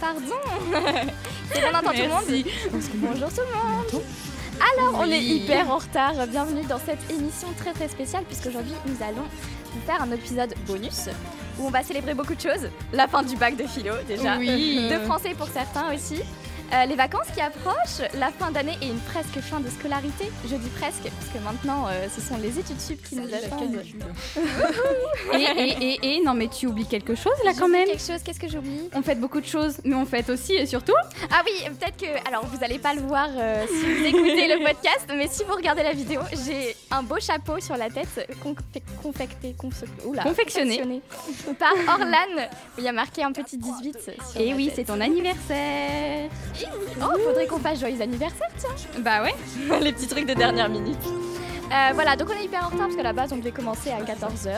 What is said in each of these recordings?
pardon. C'est bon, on entend tout le monde Bonjour tout le monde. Alors on est hyper en retard, bienvenue dans cette émission très très spéciale puisqu'aujourd'hui nous allons vous faire un épisode bonus où on va célébrer beaucoup de choses. La fin du bac de philo déjà, Oui. de français pour certains aussi. Euh, les vacances qui approchent, la fin d'année et une presque fin de scolarité. Je dis presque, parce que maintenant, euh, ce sont les études sup qui nous attendent. Et, et, et, et, non mais tu oublies quelque chose là quand même quelque chose, qu'est-ce que j'oublie? On fête beaucoup de choses, mais on fête aussi et surtout Ah oui, peut-être que. Alors, vous allez pas le voir euh, si vous écoutez le podcast, mais si vous regardez la vidéo, j'ai un beau chapeau sur la tête, confec- confecté, confe- oula, Confectionné. par Orlan. où Il y a marqué un petit 18. sur Et oui, c'est ton anniversaire Oh, faudrait qu'on fasse joyeux anniversaire, tiens Bah ouais Les petits trucs de dernière minute. Euh, voilà, donc on est hyper en retard parce qu'à la base on devait commencer à 14h,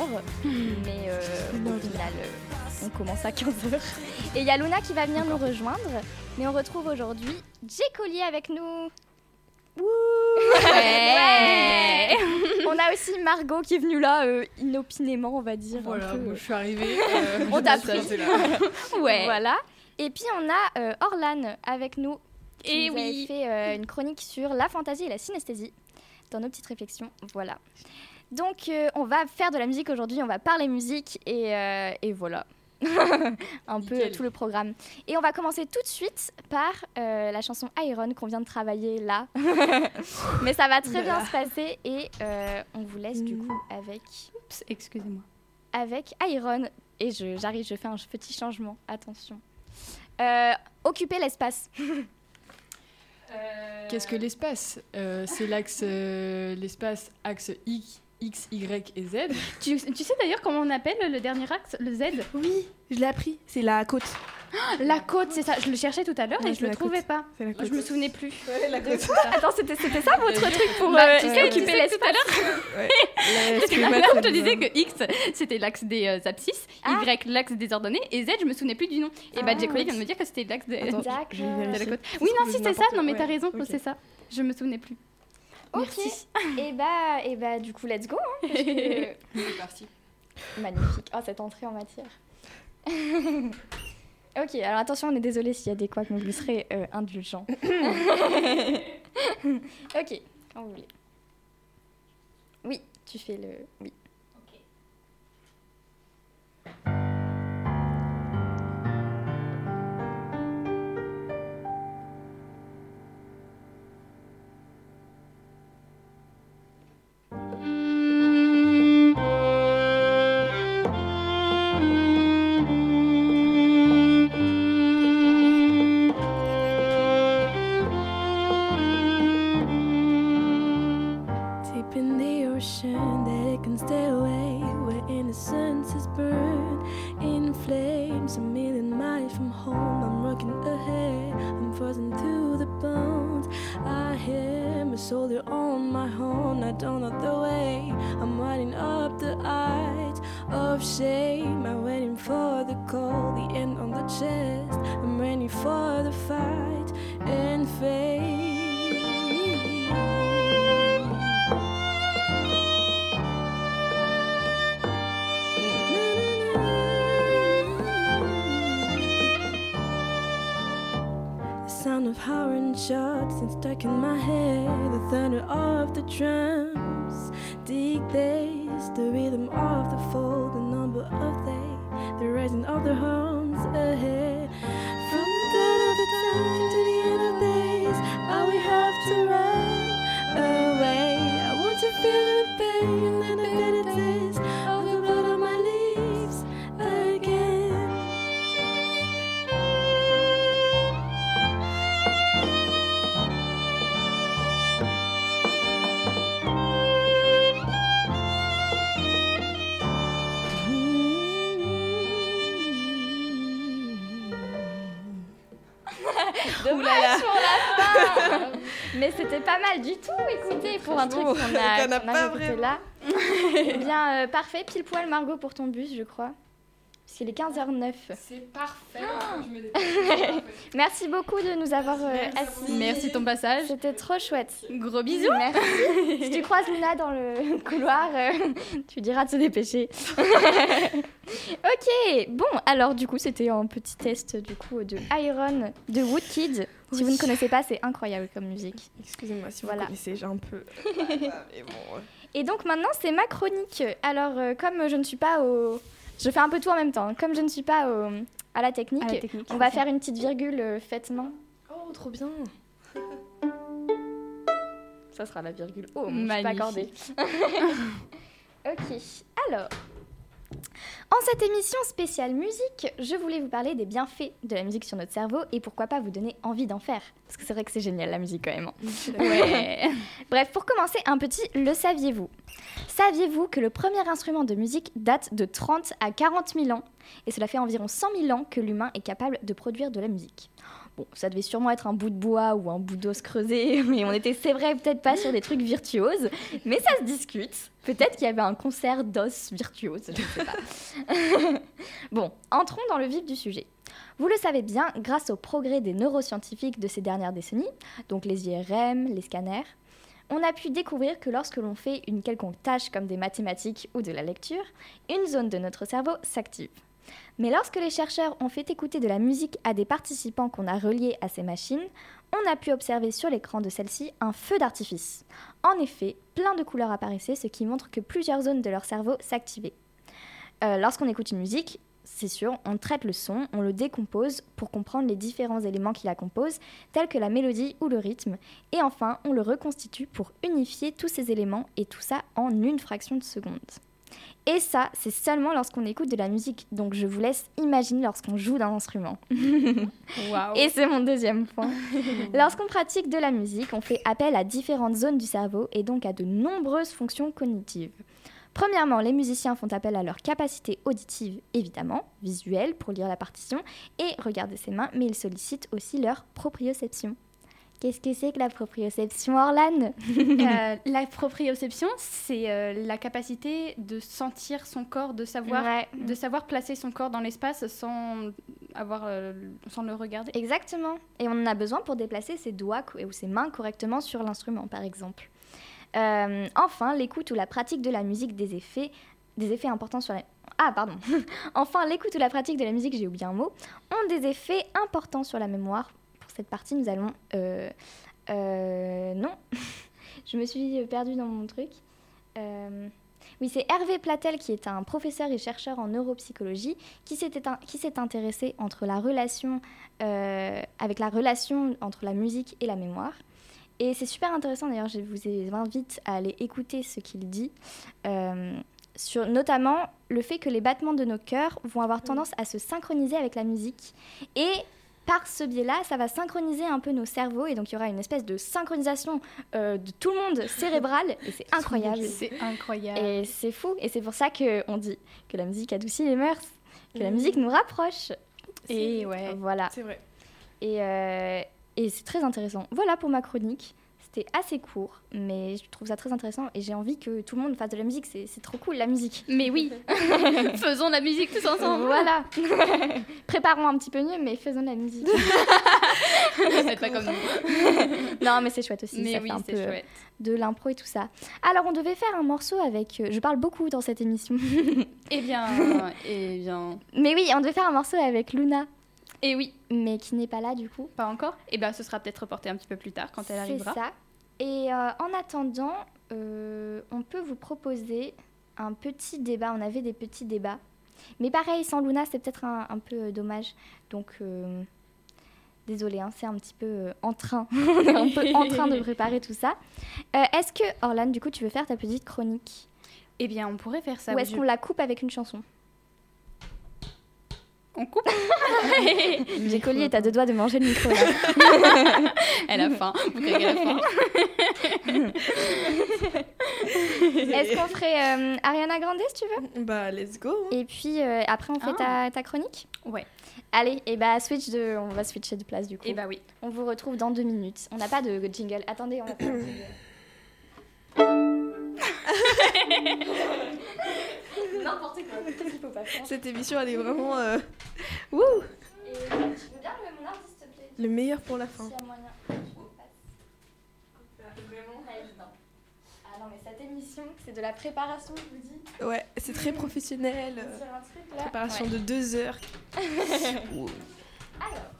mais euh, au final euh, on commence à 15h. Et il y a Luna qui va venir nous rejoindre, mais on retrouve aujourd'hui Jay Collier avec nous. Ouais. On a aussi Margot qui est venue là euh, inopinément, on va dire. un Voilà, peu. je suis arrivée. euh, On t'a pris. Ouais Voilà. Et puis on a euh, Orlan avec nous. qui Et nous avait oui. fait euh, une chronique sur la fantaisie et la synesthésie dans nos petites réflexions. Voilà. Donc euh, on va faire de la musique aujourd'hui, on va parler musique et, euh, et voilà. Un peu tout le programme. Et on va commencer tout de suite par euh, la chanson Iron qu'on vient de travailler là. Mais ça va très bien se passer et euh, on vous laisse du coup avec, Oups, excusez-moi. avec Iron. Et je- j'arrive, je fais un petit changement. Attention. Euh, occuper l'espace. Qu'est-ce que l'espace? Euh, C'est l'axe, euh, l'espace axe X, X, Y et Z. Tu, tu sais d'ailleurs comment on appelle le dernier axe, le Z? Oui, je l'ai appris. C'est la côte. La côte, c'est ça. Je le cherchais tout à l'heure Ouais, et je le trouvais côte. pas. C'est la côte. Je me souvenais plus. Attends, c'était c'était ça votre truc pour Bah, euh, tu sais, occuper tu sais que tout à l'espace l'heure, Parce que tout à maths, l'heure, ça je te a- que X c'était l'axe des euh, abscisses, Ah. Y l'axe des ordonnées et Z je me souvenais plus du nom. Et bah Ah. Jay Collier vient de me dire que c'était l'axe de la côte. Oui non si c'est ça, non mais t'as raison, c'est ça. Je me souvenais plus. Ok. Merci. Et bah, et bah, du coup, let's go. hein, C'est parti. Magnifique. Oh, cette entrée en matière. Ok, alors attention, on est désolé s'il y a des couacs, mais vous serez euh, indulgents. ok, quand vous voulez. Oui, tu fais le. Oui. And stuck in my head. The thunder of the drums dictates the rhythm of the fall, the number of day, the rising of the horns Là. Eh bien, euh, parfait, pile poil Margot pour ton bus, je crois. Puisqu'il est 15h09. C'est parfait. Je me dépêche. Merci beaucoup de nous avoir euh, assis. Merci ton passage. C'était trop chouette. Gros bisous. Merci. si tu croises Luna dans le couloir, euh, tu diras de se dépêcher. ok, bon, alors du coup, c'était un petit test du coup de Iron de Woodkid. Si vous ne connaissez pas, c'est incroyable comme musique. Excusez-moi si Voilà. vous connaissez, j'ai un peu. Mais bon. Et donc maintenant, c'est ma chronique. Alors, euh, comme je ne suis pas au. Je fais un peu tout en même temps. hein. Comme je ne suis pas au- à la technique, À la technique, on va faire une petite virgule euh, faite main. Oh, trop bien. Ça sera la virgule. Oh, je suis pas accordée. ok, alors. En cette émission spéciale musique, je voulais vous parler des bienfaits de la musique sur notre cerveau et pourquoi pas vous donner envie d'en faire. Parce que c'est vrai que c'est génial la musique quand même. hein. Ouais. Bref, pour commencer, un petit le saviez-vous Saviez-vous que le premier instrument de musique date de 30 à 40 000 ans? Et cela fait environ 100 000 ans que l'humain est capable de produire de la musique. Bon, ça devait sûrement être un bout de bois ou un bout d'os creusé, mais on était, c'est vrai, peut-être pas sur des trucs virtuoses, mais ça se discute. Peut-être qu'il y avait un concert d'os virtuose, je ne sais pas. bon, entrons dans le vif du sujet. Vous le savez bien, grâce au progrès des neuroscientifiques de ces dernières décennies, donc les IRM, les scanners, on a pu découvrir que lorsque l'on fait une quelconque tâche comme des mathématiques ou de la lecture, une zone de notre cerveau s'active. Mais lorsque les chercheurs ont fait écouter de la musique à des participants qu'on a reliés à ces machines, on a pu observer sur l'écran de celle-ci un feu d'artifice. En effet, plein de couleurs apparaissaient, ce qui montre que plusieurs zones de leur cerveau s'activaient. Euh, Lorsqu'on écoute une musique, c'est sûr, on traite le son, on le décompose pour comprendre les différents éléments qui la composent, tels que la mélodie ou le rythme, et enfin, on le reconstitue pour unifier tous ces éléments et tout ça en une fraction de seconde. Et ça, c'est seulement lorsqu'on écoute de la musique, donc je vous laisse imaginer lorsqu'on joue d'un instrument. Et c'est mon deuxième point. Lorsqu'on pratique de la musique, on fait appel à différentes zones du cerveau et donc à de nombreuses fonctions cognitives. Premièrement, les musiciens font appel à leur capacité auditive, évidemment, visuelle pour lire la partition et regarder ses mains, mais ils sollicitent aussi leur proprioception. Qu'est-ce que c'est que la proprioception, Orlan Euh, la proprioception, c'est euh, la capacité de sentir son corps, de savoir, Ouais. de savoir placer son corps dans l'espace sans avoir, euh, sans le regarder. Exactement. Et on en a besoin pour déplacer ses doigts ou ses mains correctement sur l'instrument, par exemple. Enfin, l'écoute ou la pratique de la musique des effets, des effets importants sur la... Ah, pardon. enfin, l'écoute ou la pratique de la musique, j'ai oublié un mot, ont des effets importants sur la mémoire. Pour cette partie, nous allons... Euh, euh, non, je me suis perdue dans mon truc. Euh, oui, c'est Hervé Platel qui est un professeur et chercheur en neuropsychologie qui s'est éteint- qui s'est intéressé entre la relation euh, avec la relation entre la musique et la mémoire. Et c'est super intéressant d'ailleurs, je vous invite à aller écouter ce qu'il dit, euh, sur notamment le fait que les battements de nos cœurs vont avoir tendance à se synchroniser avec la musique. Et par ce biais-là, ça va synchroniser un peu nos cerveaux et donc il y aura une espèce de synchronisation euh, de tout le monde cérébrale et c'est incroyable. C'est incroyable. Et c'est fou. Et c'est pour ça qu'on dit que la musique adoucit les mœurs, que la musique nous rapproche. Et ouais. Voilà. C'est vrai. Et, euh, et c'est très intéressant. Voilà pour ma chronique. C'était assez court, mais je trouve ça très intéressant et j'ai envie que tout le monde fasse de la musique. C'est trop cool la musique. Mais oui, faisons la musique tous ensemble. Voilà. Préparons un petit peu mieux, mais faisons de la musique. Faites pas comme nous. non, mais c'est chouette aussi. Mais ça oui, fait un c'est peu chouette. de l'impro et tout ça. Alors, on devait faire un morceau avec. euh, je parle beaucoup dans cette émission. Eh bien, eh bien, mais oui, on devait faire un morceau avec Luna, et oui, mais qui n'est pas là du coup. pas encore? Eh bien, ce sera peut-être reporté un petit peu plus tard quand elle C'est arrivera. ça. Et euh, en attendant, euh, on peut vous proposer un petit débat. On avait des petits débats. Mais pareil, sans Luna, c'est peut-être un, un peu euh, dommage. Donc, euh, désolé, hein, c'est un petit peu en train. on est un peu en train de préparer tout ça. Est-ce que, Orlan, du coup, tu veux faire ta petite chronique? Eh bien, on pourrait faire ça. Ou est-ce je- qu'on la coupe avec une chanson? On coupe J'ai collier à deux doigts de manger le micro. là. Elle a faim. Vous faim Est-ce qu'on ferait euh, Ariana Grande si tu veux? Bah, let's go. hein. Et puis euh, après, on fait ta, ta chronique? Ouais. Allez, et bah switch de, on va switcher de place du coup. Et bah oui. On vous retrouve dans deux minutes. On n'a pas de jingle. Attendez, on va faire un jingle. N'importe quoi. Qu'est-ce qu'il faut pas faire Cette émission, elle est vraiment euh, wouh, Et tu veux bien lever mon ordi, s'il te plaît? Le meilleur pour la fin. S'il y a moyen. Je passe. Vraiment évident. Ah non, mais cette émission, c'est de la préparation, je vous dis. Ouais, c'est très professionnel. Sur un truc là. Préparation Ouais. de deux heures. Alors,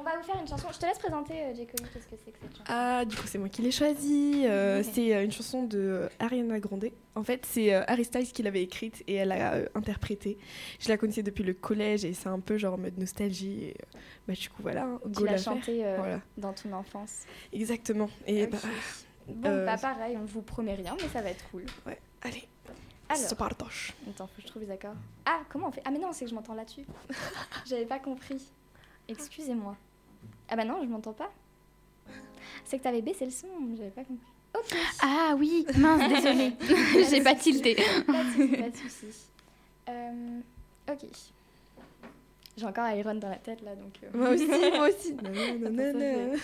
on va vous faire une chanson. Je te laisse présenter, euh, Jacobi, qu'est-ce que c'est que cette chanson Ah, du coup, c'est moi qui l'ai choisie. Euh. C'est euh, une chanson de euh, Ariana Grande. En fait, c'est Harry Styles qui l'avait écrite et elle l'a interprétée. Je la connaissais depuis le collège et c'est un peu genre en mode nostalgie. Et, bah, du coup, voilà, hein, Tu l'as la faire. chanté euh, Voilà, dans ton enfance. exactement. Et bah, Bon, bah pareil, on ne vous promet rien, mais ça va être cool. ouais, allez, Alors, se partage. attends, faut que je trouve les accords. Ah, comment on fait? Ah, mais non, c'est que je m'entends là-dessus. J'avais pas compris. Excusez-moi. Ah, bah non, je m'entends pas. C'est que t'avais baissé le son, j'avais pas compris. Ok. Ah oui, mince, désolée. J'ai pas tilté. Pas de soucis, pas de soucis. Euh, ok. J'ai encore Iron dans la tête là, donc. euh, Moi aussi, moi aussi. Nanana.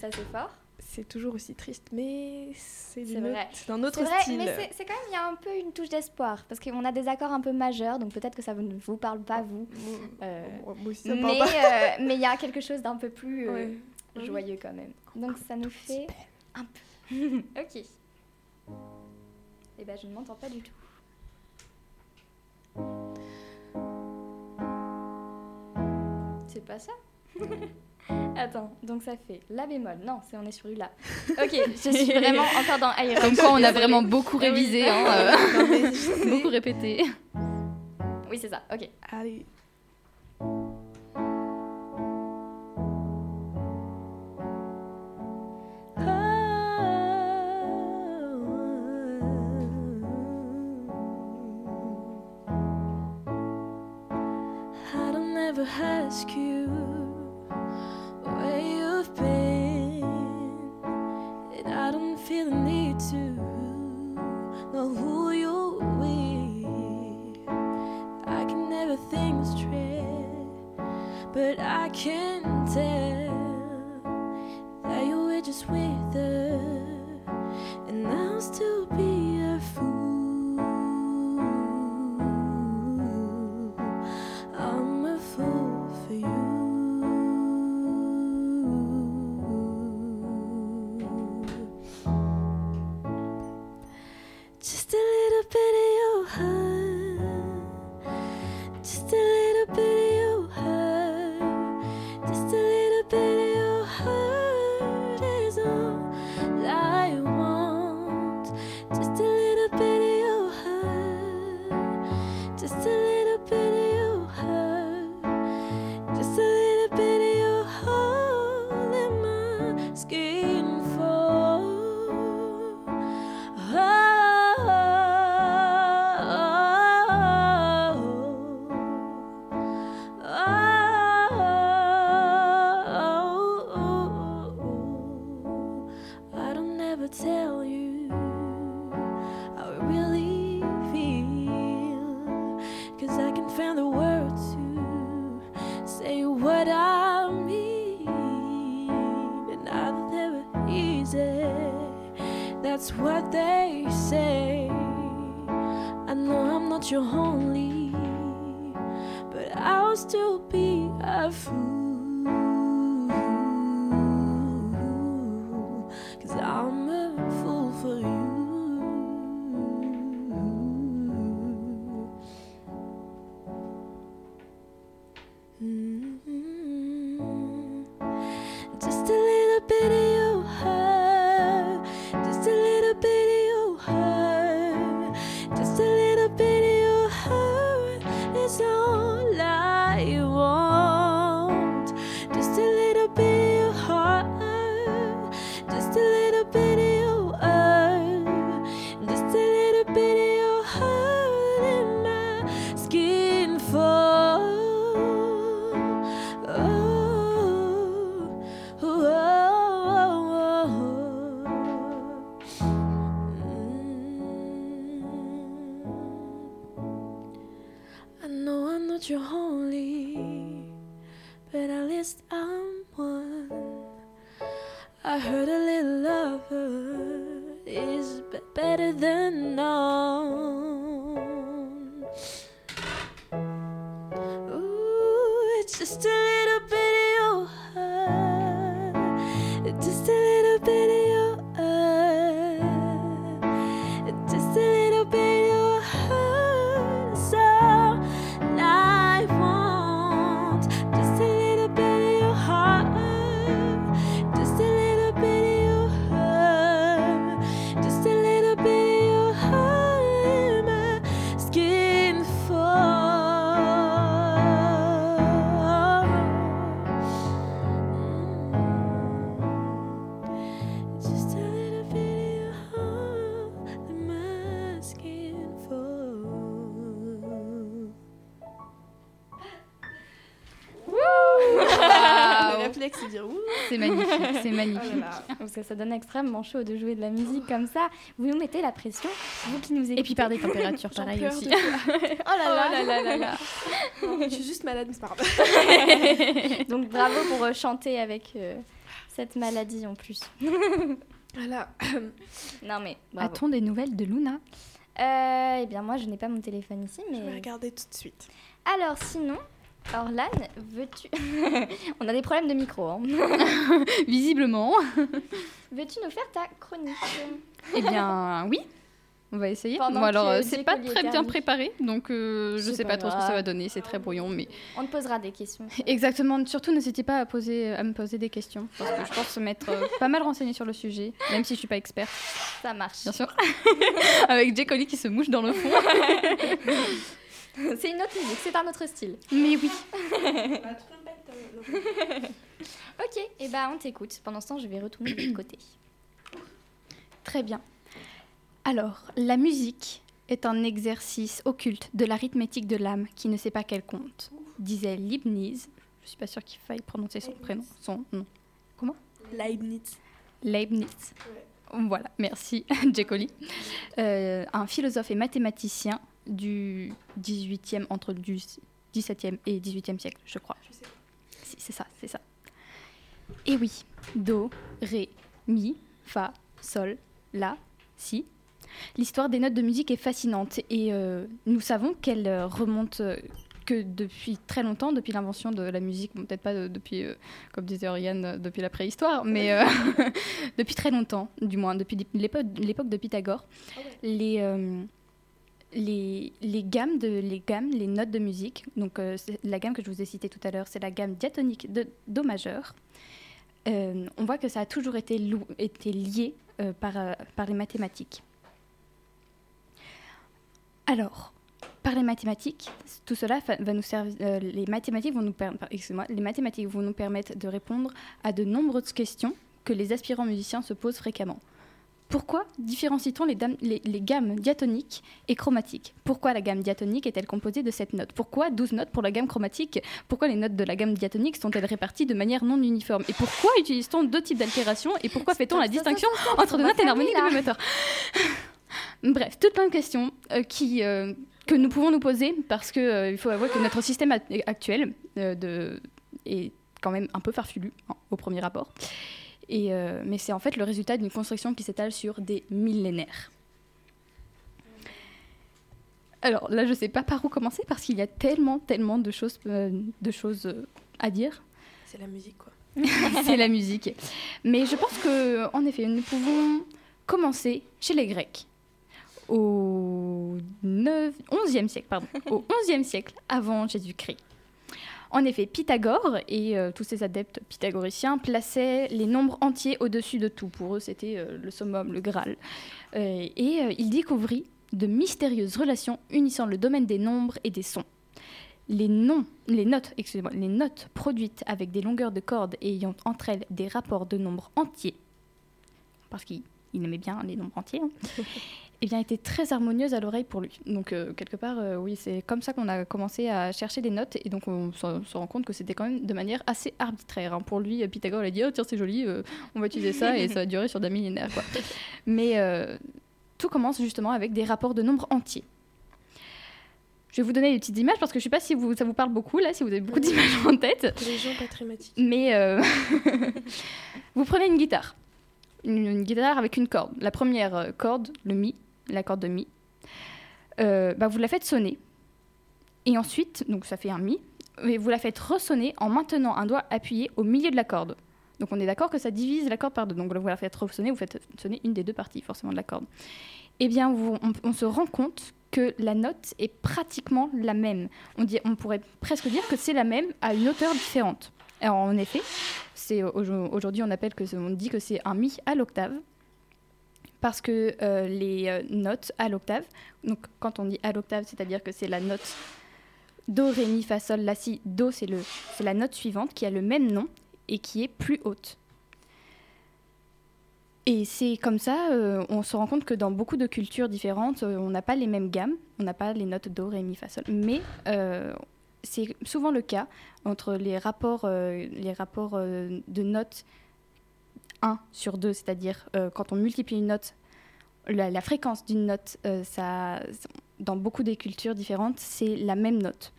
Ça, c'est fort. C'est toujours aussi triste, mais c'est vrai. autre- vrai, style. mais c'est- quand même, il y a un peu une touche d'espoir. Parce qu'on a des accords un peu majeurs, donc peut-être que ça ne vous parle pas, vous. Moi, Euh, moi- moi aussi, ça me mais parle pas. euh, mais il y a quelque chose d'un peu plus euh, Ouais. joyeux quand même. Donc ça nous fait un peu. ok. Et ben je ne m'entends pas du tout. C'est pas ça Attends, donc ça fait La bémol. Non, c'est on est sur du La. Ok, je suis vraiment encore dans Iron. Comme quoi, on a vraiment beaucoup révisé, hein, euh, beaucoup répété. Oui, c'est ça. Ok. Allez. I don't ever ask you know who with. I can never think straight, but I can tell that you were just with her, and I'll still que ça donne extrêmement chaud de jouer de la musique comme ça. Vous nous mettez la pression, vous qui nous écoutez. Et puis par des températures J'en pareilles aussi. de tout. Oh là là, là, là, Non, Je suis juste malade, mais c'est pas grave. Donc bravo pour euh, chanter avec euh, cette maladie en plus. Voilà. Non mais. A-t-on des nouvelles de Luna? Euh, eh bien moi je n'ai pas mon téléphone ici, Je vais mais regarder tout de suite. alors sinon, Orlan, veux-tu? On a des problèmes de micro. Hein. Visiblement. Veux-tu nous faire ta chronique Eh bien, oui. On va essayer. Pendant Bon, alors, euh, c'est pas Collier très bien préparé, donc euh, je sais pas pas trop ce que ça va donner. C'est très brouillon, mais On te posera des questions. exactement. Surtout, n'hésitez pas à poser, à me poser des questions, parce que je pense m'être euh, pas mal renseignée sur le sujet, même si je suis pas experte, Ça marche. bien sûr. Avec Jay Collie qui se mouche dans le fond. C'est une autre musique, c'est un autre style. Mais oui. Ok, et ben on t'écoute. Pendant ce temps, je vais retourner de l'autre côté. Très bien. Alors, la musique est un exercice occulte de l'arithmétique de l'âme qui ne sait pas qu'elle compte, disait Leibniz. Je suis pas sûre qu'il faille prononcer son prénom, son nom. Leibniz. Leibniz. Voilà, merci, Jekoli. Euh, un philosophe et mathématicien du 18e, entre du 17e et 18e siècle, je crois. Je sais pas. C'est ça, c'est ça. Et oui, Do, Ré, Mi, Fa, Sol, La, Si. L'histoire des notes de musique est fascinante et euh, nous savons qu'elle euh, remonte euh, que depuis très longtemps, depuis l'invention de la musique, bon, peut-être pas de- depuis, euh, comme disait Oriane, depuis la préhistoire, mais euh, depuis très longtemps, du moins, depuis l'époque de Pythagore, les, les gammes les notes de musique. Donc euh, la gamme que je vous ai citée tout à l'heure, c'est la gamme diatonique de do majeur. Euh, on voit que ça a toujours été, lié euh, par, les mathématiques. Alors, par les mathématiques, tout cela va nous servir. les mathématiques vont nous permettre de répondre à de nombreuses questions que les aspirants musiciens se posent fréquemment. Pourquoi différencie-t-on les, dames- les- les gammes diatoniques et chromatiques? Pourquoi la gamme diatonique est-elle composée de 7 notes? Pourquoi 12 notes pour la gamme chromatique? Pourquoi les notes de la gamme diatonique sont-elles réparties de manière non uniforme? Et pourquoi utilise-t-on deux types d'altération Et pourquoi fait-on la distinction entre deux notes et l'harmonie de moteur? Bref, toutes plein de questions euh, qui, euh, que nous pouvons nous poser parce que euh, faut avouer que notre système actuel de, est quand même un peu farfelu hein, au premier rapport. Et, euh, mais c'est en fait le résultat d'une construction qui s'étale sur des millénaires. Alors là, je sais pas par où commencer parce qu'il y a tellement, tellement de choses, euh, de choses euh, à dire. C'est la musique, quoi. c'est la musique. Mais je pense que, en effet, nous pouvons commencer chez les Grecs au 9, 11e siècle, pardon, au 11e siècle avant Jésus-Christ. En effet, Pythagore et euh, tous ses adeptes pythagoriciens plaçaient les nombres entiers au-dessus de tout. Pour eux, c'était euh, le summum, le Graal. Euh, et il découvrit de mystérieuses relations unissant le domaine des nombres et des sons. Les, notes, produites avec des longueurs de cordes et ayant entre elles des rapports de nombres entiers, parce qu'il il aimait bien les nombres entiers, hein, eh bien, étaient très harmonieuses à l'oreille pour lui. Donc, euh, quelque part, euh, oui, c'est comme ça qu'on a commencé à chercher des notes, et donc on se, rend compte que c'était quand même de manière assez arbitraire. hein. Pour lui, euh, Pythagore, il a dit, oh tiens, c'est joli, euh, on va utiliser ça, et ça va durer sur des millénaires, quoi. Mais tout commence justement avec des rapports de nombres entiers. Je vais vous donner des petites images parce que je sais pas si vous, ça vous parle beaucoup là, si vous avez beaucoup d'images en tête. Les gens pas thématiques. Mais vous prenez une guitare. Une, une guitare avec une corde. La première corde, le Mi, la corde de Mi, euh, bah, vous la faites sonner. Et ensuite, donc ça fait un Mi, et vous la faites ressonner en maintenant un doigt appuyé au milieu de la corde. Donc on est d'accord que ça divise la corde par deux. Donc vous la faites ressonner, vous faites sonner une des deux parties forcément de la corde. Eh bien, on, se rend compte que la note est pratiquement la même. On, on pourrait presque dire que c'est la même à une hauteur différente. Alors, en effet, aujourd'hui on appelle que on dit que c'est un mi à l'octave parce que euh, les euh, notes à l'octave, donc quand on dit à l'octave, c'est-à-dire que c'est la note do ré mi fa sol la si do c'est la note suivante qui a le même nom et qui est plus haute. Et c'est comme ça, euh, on se rend compte que dans beaucoup de cultures différentes, on n'a pas les mêmes gammes, on n'a pas les notes do, ré, mi, fa, sol. Mais c'est souvent le cas entre les rapports, les rapports de notes 1 sur 2, c'est-à-dire euh, quand on multiplie une note, la, fréquence d'une note, euh, ça, dans beaucoup des cultures différentes, c'est la même note.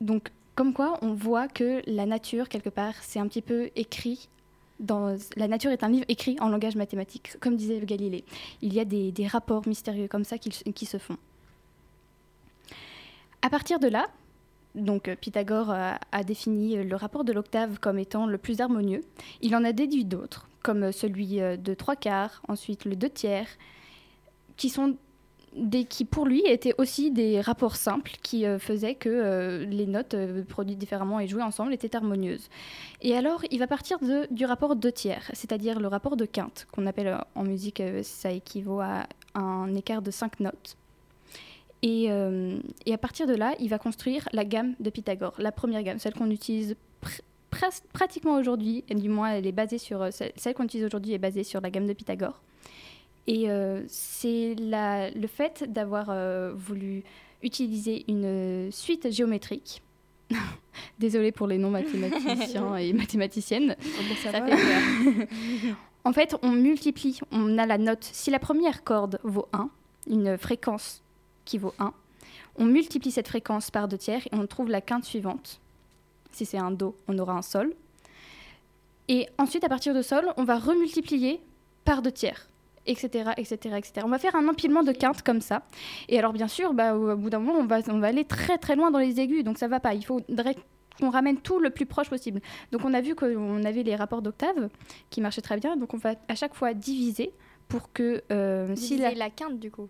Donc, comme quoi, on voit que la nature, quelque part, c'est un petit peu écrit dans, la nature est un livre écrit en langage mathématique, comme disait Galilée. Il y a des, des rapports mystérieux comme ça qui, qui se font. À partir de là, donc euh, Pythagore a, a défini euh, le rapport de l'octave comme étant le plus harmonieux. Il en a déduit d'autres, comme euh, celui euh, de trois quarts, ensuite le deux tiers, qui sont des, qui pour lui étaient aussi des rapports simples qui euh, faisaient que euh, les notes euh, produites différemment et jouées ensemble étaient harmonieuses. Et alors, il va partir de- du rapport deux tiers, c'est-à-dire le rapport de quinte, qu'on appelle euh, en musique, euh, ça équivaut à un écart de cinq notes. Et, euh, et à partir de là, il va construire la gamme de Pythagore, la première gamme, celle qu'on utilise pr- pratiquement aujourd'hui, du moins elle est basée sur euh, celle, qu'on utilise aujourd'hui est basée sur la gamme de Pythagore. Et euh, c'est le fait d'avoir euh, voulu utiliser une suite géométrique. Désolée pour les non-mathématiciens et mathématiciennes. Ça fait peur. en fait, on multiplie, on a la note. Si la première corde vaut 1, une fréquence qui vaut 1, on multiplie cette fréquence par deux tiers et on trouve la quinte suivante. Si c'est un Do, on aura un Sol. Et ensuite, à partir de Sol, on va remultiplier par deux tiers, etc., etc., etc. On va faire un empilement de quintes comme ça. Et alors, bien sûr, bah, au bout d'un moment, on va, aller très très loin dans les aigus, donc ça va pas. Il faudrait qu'on ramène tout le plus proche possible. Donc on a vu qu'on avait les rapports d'octave qui marchaient très bien, donc on va à chaque fois diviser pour que euh, si Diviser la, la quinte du coup.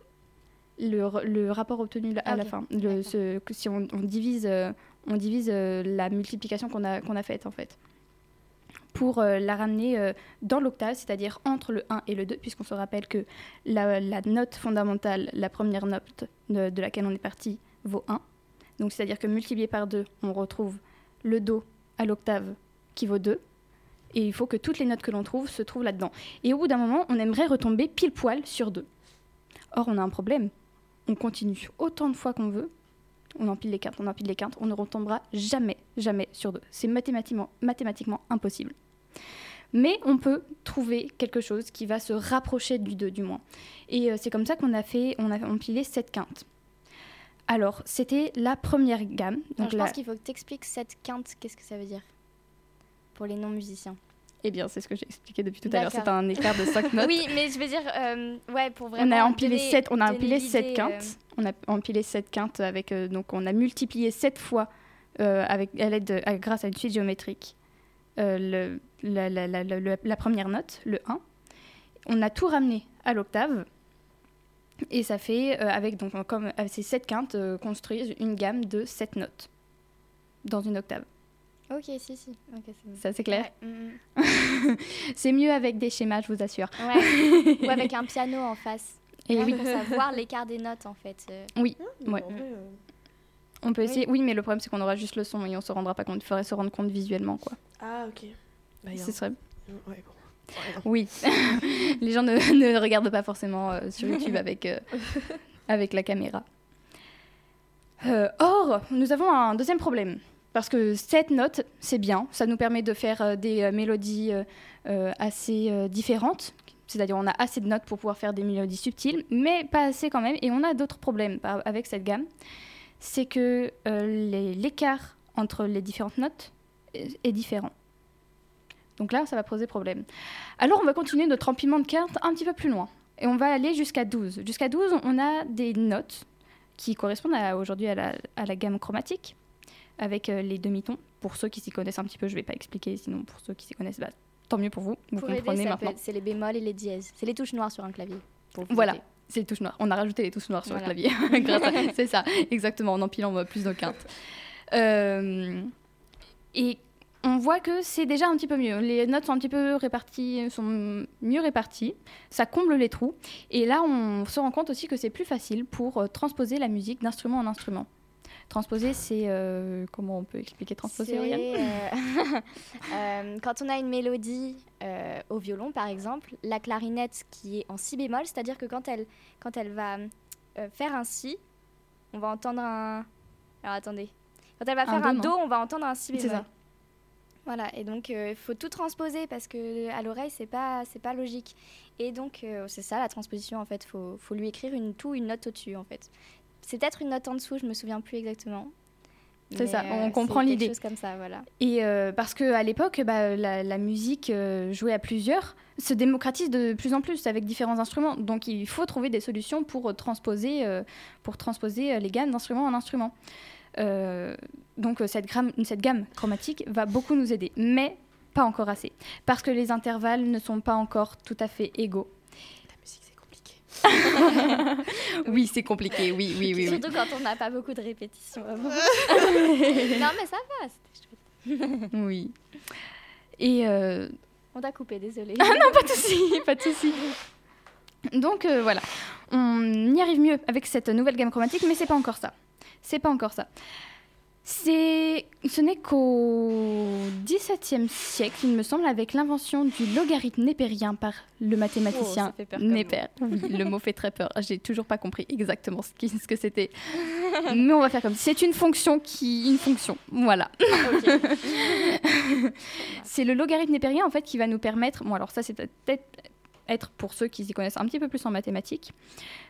Le, le rapport obtenu à la fin, le- ce- si on, on divise, euh, on divise euh, la multiplication qu'on a, qu'on a faite en fait, pour euh, la ramener euh, dans l'octave, c'est-à-dire entre le 1 et le 2, puisqu'on se rappelle que la, la note fondamentale, la première note de, de laquelle on est parti, vaut 1. Donc c'est-à-dire que multiplié par 2, on retrouve le Do à l'octave qui vaut 2. Et il faut que toutes les notes que l'on trouve se trouvent là-dedans. Et au bout d'un moment, on aimerait retomber pile poil sur 2. Or, on a un problème. On continue autant de fois qu'on veut. On empile les quintes, on empile les quintes. On ne retombera jamais, jamais sur 2. C'est mathématiquement, mathématiquement impossible. Mais on peut trouver quelque chose qui va se rapprocher du 2 du moins. Et euh, c'est comme ça qu'on a fait, on a empilé cette quinte. Alors, c'était la première gamme. Alors, je la- pense qu'il faut que tu expliques cette quinte, qu'est-ce que ça veut dire? Pour les non-musiciens. Eh bien, c'est ce que j'ai expliqué depuis tout à l'heure. C'est un écart de 5 notes. Oui, mais je veux dire, euh, ouais, pour vraiment. on a empilé donner- 7, on a empilé l'idée, sept euh, quintes. On a empilé 7 quintes avec euh, donc on a multiplié 7 fois avec à l'aide grâce à une suite géométrique le- la, la- la- la- la- la première note, le 1. On a tout ramené à l'octave et ça fait avec donc comme avec ces 7 quintes construisent une gamme de 7 notes dans une octave. Ok, si, si. Ok, c'est bon. Ça c'est clair. Ouais, mm, C'est mieux avec des schémas, je vous assure. mm. Ouais. Ou avec un piano en face. Et Là, oui, Pour savoir l'écart des notes, en fait. euh. oui. Ouais. vrai, euh, On peut essayer. Oui, mais le problème c'est qu'on aura juste le son et on se rendra pas compte. Il faudrait se rendre compte visuellement, quoi. Ah, ok. Bah, Ce serait. Ouais, bon. Oui. Les gens ne, ne regardent pas forcément euh, sur YouTube avec euh, avec la caméra. Euh, or, nous avons un deuxième problème. Parce que cette note, c'est bien. Ça nous permet de faire euh, des euh, mélodies euh, assez différentes. C'est-à-dire, on a assez de notes pour pouvoir faire des mélodies subtiles, mais pas assez quand même. Et on a d'autres problèmes avec cette gamme. c'est que l'écart entre les différentes notes est, différent. Donc là, ça va poser problème. Alors, on va continuer notre empilement de cartes un petit peu plus loin. Et on va aller jusqu'à 12. Jusqu'à 12, on a des notes qui correspondent aujourd'hui à la gamme chromatique, avec euh, les demi-tons. Pour ceux qui s'y connaissent un petit peu, je ne vais pas expliquer, sinon pour ceux qui s'y connaissent, bah, tant mieux pour vous. Vous Pour aider, comprenez ça maintenant. c'est les bémols et les dièses. C'est les touches noires sur un clavier. pour Voilà. aider. C'est les touches noires. On a rajouté les touches noires sur Voilà. le clavier. C'est ça, exactement, en empilant plus de cartes. Euh, et on voit que c'est déjà un petit peu mieux. Les notes sont un petit peu réparties, sont mieux réparties. Ça comble les trous. Et là, on se rend compte aussi que c'est plus facile pour euh, transposer la musique d'instrument en instrument. Transposer, c'est euh, comment on peut expliquer transposer euh, euh, quand on a une mélodie euh, au violon, par exemple, la clarinette qui est en si bémol, c'est-à-dire que quand elle, quand elle va faire un si, on va entendre un. Alors attendez. Quand elle va faire un do, on va entendre un si C'est bémol. ça. Voilà, et donc il faut tout transposer parce que à l'oreille c'est pas c'est pas logique. Et donc c'est ça la transposition en fait, faut faut lui écrire une tout une note au-dessus en fait. C'est peut-être une note en dessous, je me souviens plus exactement. C'est ça, on c'est comprend l'idée. comme ça, voilà. Et euh, parce qu'à l'époque, bah, la, la musique euh, jouée à plusieurs se démocratise de plus en plus avec différents instruments. Donc il faut trouver des solutions pour euh, transposer, euh, pour transposer euh, les gammes d'instruments en instruments. Euh, donc euh, cette, gramme- cette gamme chromatique va beaucoup nous aider, mais pas encore assez. Parce que les intervalles ne sont pas encore tout à fait égaux. La musique, c'est compliqué. Oui, c'est compliqué, oui, oui, oui. oui. Surtout quand on n'a pas beaucoup de répétitions. avant. non mais ça va, c'était chouette. oui. Et euh, On t'a coupé, désolé. pas de souci, pas de souci. Donc euh, voilà, on y arrive mieux avec cette nouvelle gamme chromatique, mais c'est pas encore ça. C'est pas encore ça. C'est, ce n'est qu'au XVIIe siècle, il me semble, avec l'invention du logarithme népérien par le Oh, mathématicien mot. Népère. Oui, le mot fait très peur. J'ai toujours pas compris exactement ce, qui- ce que c'était. Mais on va faire comme si c'est une fonction qui, une fonction. Voilà. C'est le logarithme népérien en fait qui va nous permettre, bon alors ça c'est peut-être être pour ceux qui s'y connaissent un petit peu plus en mathématiques,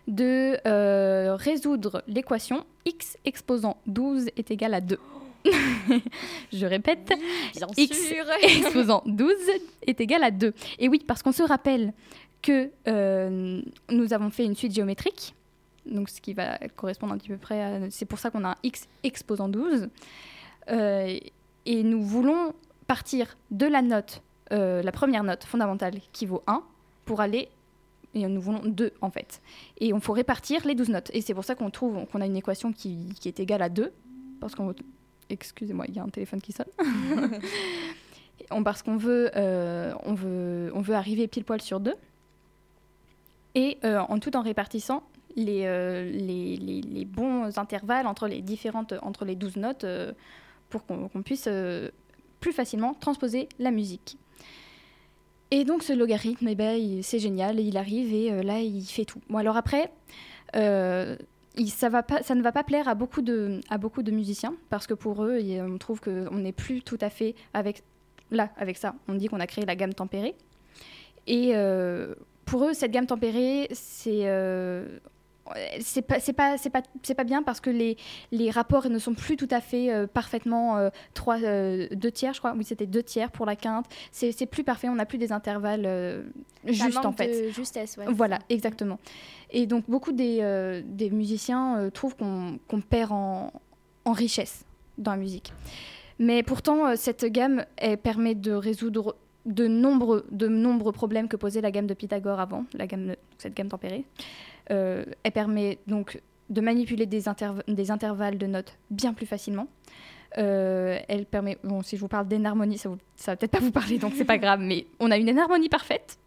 de euh, résoudre l'équation x exposant 12 est égal à 2. Je répète, Bien X. sûr. exposant 12 est égal à 2. Et oui, parce qu'on se rappelle que euh, nous avons fait une suite géométrique, donc ce qui va correspondre un petit peu près à... C'est pour ça qu'on a un x exposant 12. Euh, et nous voulons partir de la note, euh, la première note fondamentale qui vaut 1, pour aller... Et nous voulons 2 en fait. Et on faut répartir les 12 notes. Et c'est pour ça qu'on trouve qu'on a une équation qui, qui est égale à 2. Parce qu'on... Excusez-moi, il y a un téléphone qui sonne. On- parce qu'on veut, euh, on veut, on veut arriver pile poil sur 2. Et euh, en tout en répartissant les, euh, les, les- les bons intervalles entre les différentes, entre les 12 notes pour qu'on puisse plus facilement transposer la musique. Et donc ce logarithme, eh ben, c'est génial, il arrive et euh, là il fait tout. Bon alors après, euh, ça, ne va pas plaire à beaucoup de, musiciens parce que pour eux, on trouve qu'on n'est plus tout à fait avec là avec ça. On dit qu'on a créé la gamme tempérée et euh, pour eux, cette gamme tempérée, c'est c'est pas c'est pas c'est pas c'est pas bien parce que les les rapports ne sont plus tout à fait euh, parfaitement euh, trois euh, deux tiers je crois oui c'était deux tiers pour la quinte c'est c'est plus parfait on n'a plus des intervalles euh, justes en fait de justesse, ouais. voilà, exactement. Et donc beaucoup des, euh, des musiciens euh, trouvent qu'on qu'on perd en, en richesse dans la musique. Mais pourtant, euh, cette gamme, elle permet de résoudre de nombreux, de nombreux problèmes que posait la gamme de Pythagore avant, la gamme, cette gamme tempérée. Euh, elle permet donc de manipuler des, interv- des intervalles de notes bien plus facilement. Euh, elle permet, bon, si je vous parle d'énharmonie, ça, vous- ça va peut-être pas vous parler, donc c'est pas grave, mais on a une énharmonie parfaite.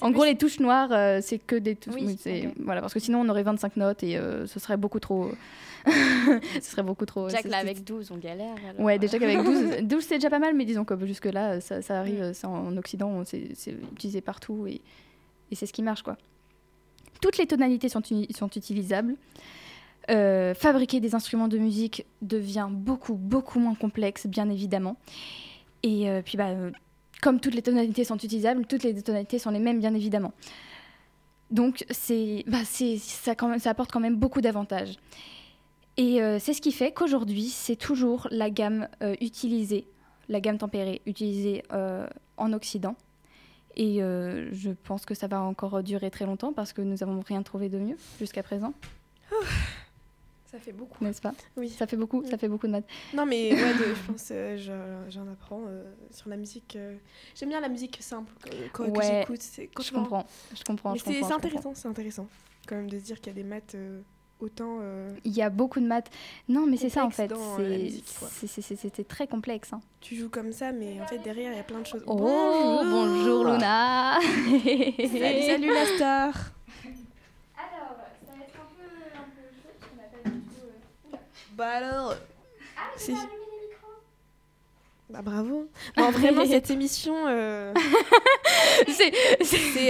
En gros, les touches noires, euh, c'est que des touches. Oui. Voilà, parce que sinon, on aurait 25 notes et euh, ce serait beaucoup trop. ce serait beaucoup trop. C'est- là avec 12, on galère. alors, Ouais, euh, déjà qu'avec 12, 12 c'est déjà pas mal, mais disons que jusque-là, ça, ça arrive, c'est en Occident, c'est utilisé partout et, et c'est ce qui marche, quoi. Toutes les tonalités sont, utilisables. Euh, fabriquer des instruments de musique devient beaucoup, beaucoup moins complexe, bien évidemment. Et euh, puis, bah, euh, comme toutes les tonalités sont utilisables, toutes les tonalités sont les mêmes, bien évidemment. Donc, bah, ça, ça apporte quand même beaucoup d'avantages. Et c'est ce qui fait qu'aujourd'hui, c'est toujours la gamme utilisée, la gamme tempérée utilisée en Occident. Et euh, je pense que ça va encore durer très longtemps parce que nous n'avons rien trouvé de mieux jusqu'à présent, Ça fait beaucoup. n'est-ce pas? Oui. Ça fait beaucoup, ça fait beaucoup de maths. Non, mais ouais, de- je pense euh, je- j'en apprends euh, sur la musique. euh, J'aime bien la musique simple que, que- que Ouais, j'écoute. quand Je comprends, je comprends, Mais c'est intéressant, c'est intéressant. Quand même de se dire qu'il y a des maths autant. euh, Il y a beaucoup de maths. Non, mais c'est ça en fait. Euh, C'était très complexe. hein. tu joues comme ça, mais en fait derrière il y a plein de choses. Oh, bonjour Luna Salut, salut la star Alors, ça va être un peu, un peu chaud n'a pas du tout. euh, Bah alors Ah, mais Si. tu vas allumer les micros Bah bravo Non, vraiment, cette émission, euh, C'est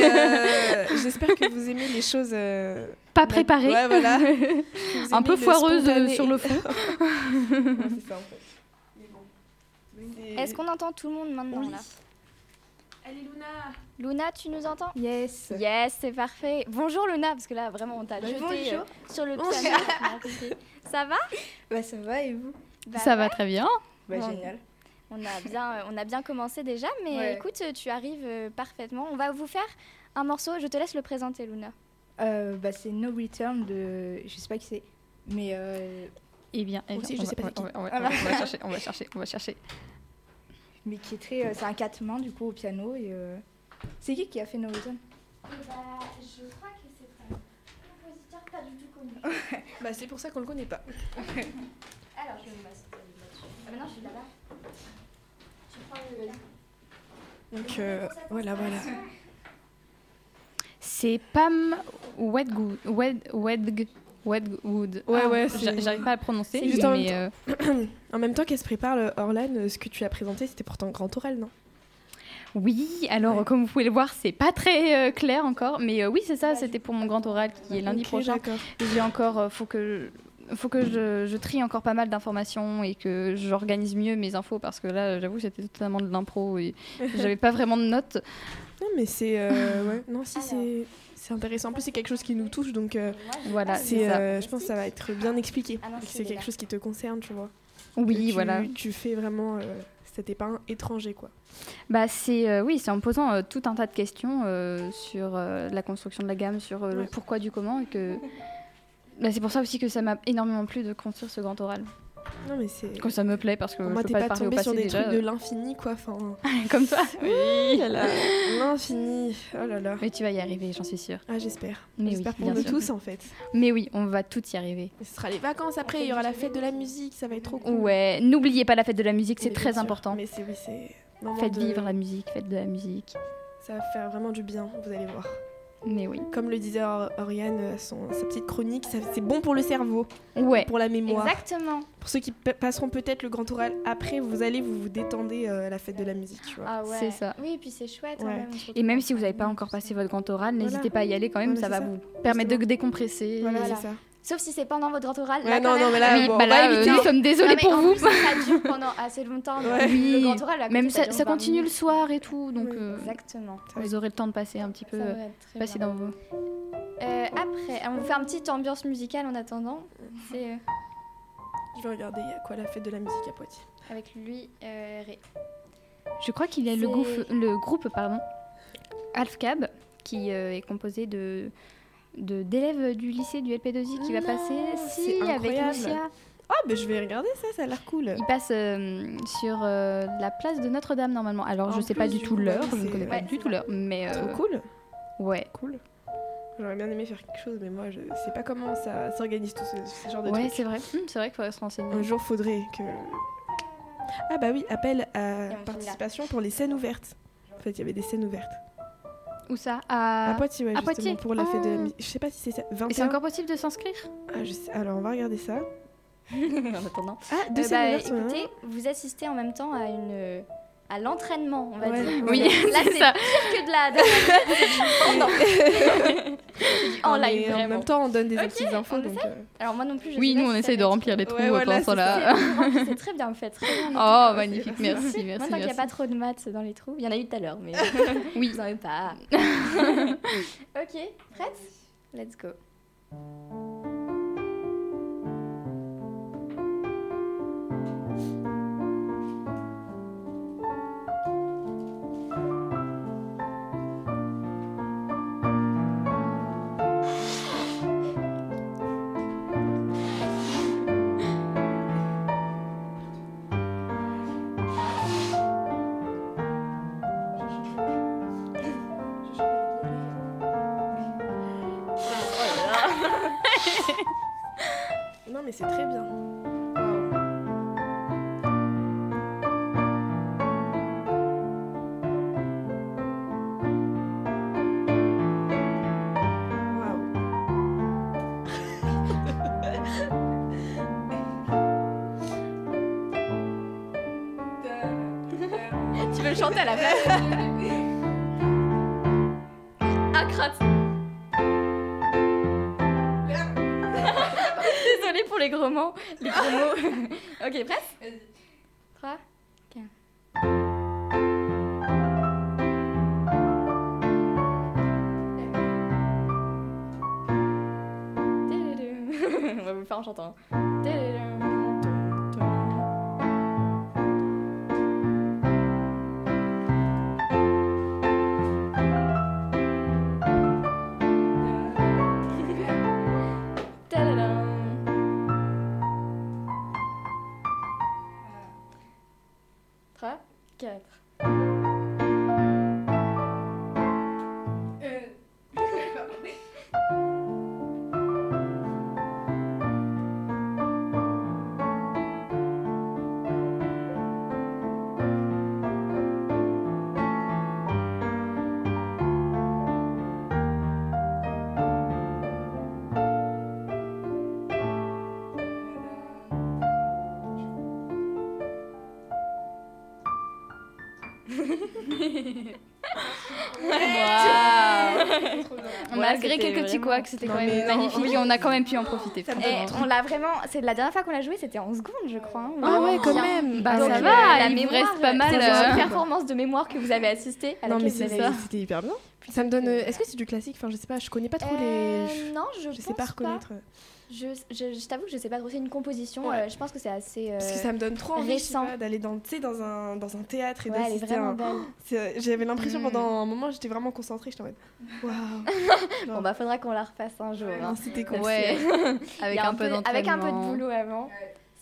euh, J'espère que vous aimez les choses. euh, pas préparé. Ouais, voilà. Un peu foireuse spontané. sur le fond. Ouais, c'est ça en fait. Mais bon. C'est- Est-ce qu'on entend tout le monde maintenant Oui. là Allez, Luna Luna, tu nous entends Yes Yes, c'est parfait. Bonjour Luna, parce que là vraiment on t'a Bah, jeté bonjour. euh, sur le Bonjour. piano. Ça va Bah ça va et vous Bah Ça ouais, va très bien. Bah Bon. génial. On a bien, euh, on a bien commencé déjà, mais Ouais. écoute, tu arrives euh, parfaitement. On va vous faire un morceau. Je te laisse le présenter, Luna. Euh, bah c'est No Return de... Je sais pas qui c'est. Mais euh, Eh bien, eh bien, Aussi, je on, sais va, pas on, va, c'est on, va, on, va, on va chercher, on va chercher, on va chercher. mais qui est très... euh, c'est un quatre mains du coup au piano et... euh, C'est qui qui a fait No Return? Bah, je crois que c'est un compositeur pas du tout connu. Bah, c'est pour ça qu'on le connaît pas. Alors, je vais me mettre là-dessus. Ah, maintenant, je suis là-bas. Donc, euh, voilà, voilà. C'est Pam Wedgwood. Wed, Wedg. Ouais, Ah, ouais, J'arrive pas à le prononcer. C'est juste en mais, même euh, En même temps qu'elle se prépare, le Orlan, euh, ce que tu as présenté, c'était pourtant grand oral, non? Oui, alors Ouais. comme vous pouvez le voir, c'est pas très euh, clair encore. Mais oui, c'est ça, c'était pour mon grand oral qui est lundi prochain. J'ai encore, faut que, faut que je, je trie encore pas mal d'informations et que j'organise mieux mes infos parce que là, j'avoue, c'était totalement de l'impro et j'avais pas vraiment de notes. Non, mais c'est. euh, ouais. Non, si, c'est. C'est intéressant. En plus, c'est quelque chose qui nous touche, donc euh, Voilà, c'est, euh, je pense que ça va être bien expliqué. Ah c'est quelque chose qui te concerne, tu vois. Oui, tu, voilà. Tu fais vraiment. Euh, c'était pas un étranger, quoi. Bah c'est euh, oui, c'est en posant euh, tout un tas de questions euh, sur euh, la construction de la gamme, sur euh, le pourquoi du comment et que bah, c'est pour ça aussi que ça m'a énormément plu de construire ce grand oral. Non, mais c'est. Que ça me plaît parce que Moi, je peux pas pas tombé passé sur des déjà. trucs de l'infini, quoi. Enfin. comme ça. Oui, là, l'infini. Oh là là. Mais tu vas y arriver, j'en suis sûre. Ah, j'espère. Mais oui, J'espère pour bien nous sûr. tous, en fait. Mais oui, on va tout y arriver. Et ce sera les vacances après, il y aura la fête de la musique, ça va être trop cool. Ouais, n'oubliez pas la fête de la musique, c'est très important. Mais c'est oui, c'est. Faites de- vivre la musique, faites de la musique. Ça va faire vraiment du bien, vous allez voir. Mais oui. Comme le disait Or- Oriane, euh, son, sa petite chronique, c'est bon pour le cerveau, Ouais. pour la mémoire. Exactement. Pour ceux qui pa- passeront peut-être le grand oral après, vous allez vous, vous détendez euh, à la fête de la musique, tu vois. Ah ouais. C'est ça. Oui, et puis c'est chouette. hein, même, Et même si vous n'avez pas encore passé votre grand oral, Voilà. n'hésitez pas à y aller quand même, Voilà, ça va ça. vous permettre de décompresser. Voilà, Voilà. c'est ça. Sauf si c'est pendant votre oral. Ouais, là, non, quand non, mais là, oui, bon, bah là, euh, nous sommes désolés Non, pour vous. plus, ça dure pendant assez longtemps. Ouais. Le Oui. grand oral, à côté, Même ça, ça 20 continue le soir et tout, donc Oui. euh, Exactement. vous aurez le temps de passer un petit peu, Ça va être très passer bien. dans vos. Euh, après, on vous fait une petite ambiance musicale en attendant. C'est euh, Je vais regarder, il y a quoi la fête de la musique à Poitiers avec lui, euh, Ré. Je crois qu'il y a le, groupe- le groupe pardon, Alfcab qui euh, est composé de- d'élèves du lycée du LP2I qui va Non, passer si avec. Lucia. Ah, bah je vais regarder ça, ça a l'air cool. Il passe euh, sur euh, la place de Notre-Dame normalement. Alors En je sais pas plus, du du tout l'heure, je ne connais pas Ouais, du tout l'heure, mais euh, Trop cool. ouais. Cool. J'aurais bien aimé faire quelque chose, mais moi je sais pas comment ça s'organise tout ce, ce genre de Ouais, trucs. c'est vrai. Hum, c'est vrai qu'il faudrait se renseigner. Un jour faudrait que. Ah bah oui, appel à participation pour les scènes ouvertes. En fait, il y avait des scènes ouvertes. Où ça? À... À Poitiers, ouais, à justement, Poitiers? pour la fête de la Ah. musique. Je sais pas si c'est ça. 21. Et c'est encore possible de s'inscrire? Ah, je sais- Alors, on va regarder ça. En attendant. Ah, deux Euh, bah, écoutez, vous assistez en même temps à une à l'entraînement, on va Ouais. dire. Oui, Là, c'est pire que de la. de la- en live, en vraiment. même temps, on donne des Ok, petites infos. donc, euh, Alors moi non plus, je Oui, nous on si essaye de remplir les trous Ouais, voilà, pendant ce c'est temps-là. Très bien, très les Oh, trous. magnifique, merci, merci, Moi, qu'il n'y a pas trop de maths dans les trous, il y en a eu tout à l'heure, mais Oui. vous n'en avez pas. ok, prête? Let's go. On Malgré quelques petits vraiment- couacs, c'était quand même non, magnifique. oui. On a quand même pu en profiter. Et on l'a vraiment. C'est la dernière fois qu'on l'a joué, c'était en seconde, je crois. hein. Ah ouais, quand même. Bah, Ah ça va, la il mémoire, reste pas mal, C'est euh. une performance de mémoire que vous avez assisté. À Non, mais c'était hyper bien. Ça me donne. euh, Est-ce que c'est du classique? Enfin, je sais pas, je connais pas trop Euh, les. Non, je, Je sais pas reconnaître. Je, je, je t'avoue que je sais pas trop. C'est une composition. Ouais. euh, je pense que c'est assez. euh, Parce que ça me donne trop envie d'aller dans, tu sais, dans, un, dans un théâtre et Ouais, elle est d'assister un- J'avais l'impression Mm. pendant un moment, j'étais vraiment concentrée. J'étais en mode waouh. Bon bah faudra qu'on la refasse un jour. hein. Non, C'était cool. Ouais, avec a un peu d'entraînement. Avec un peu de boulot avant,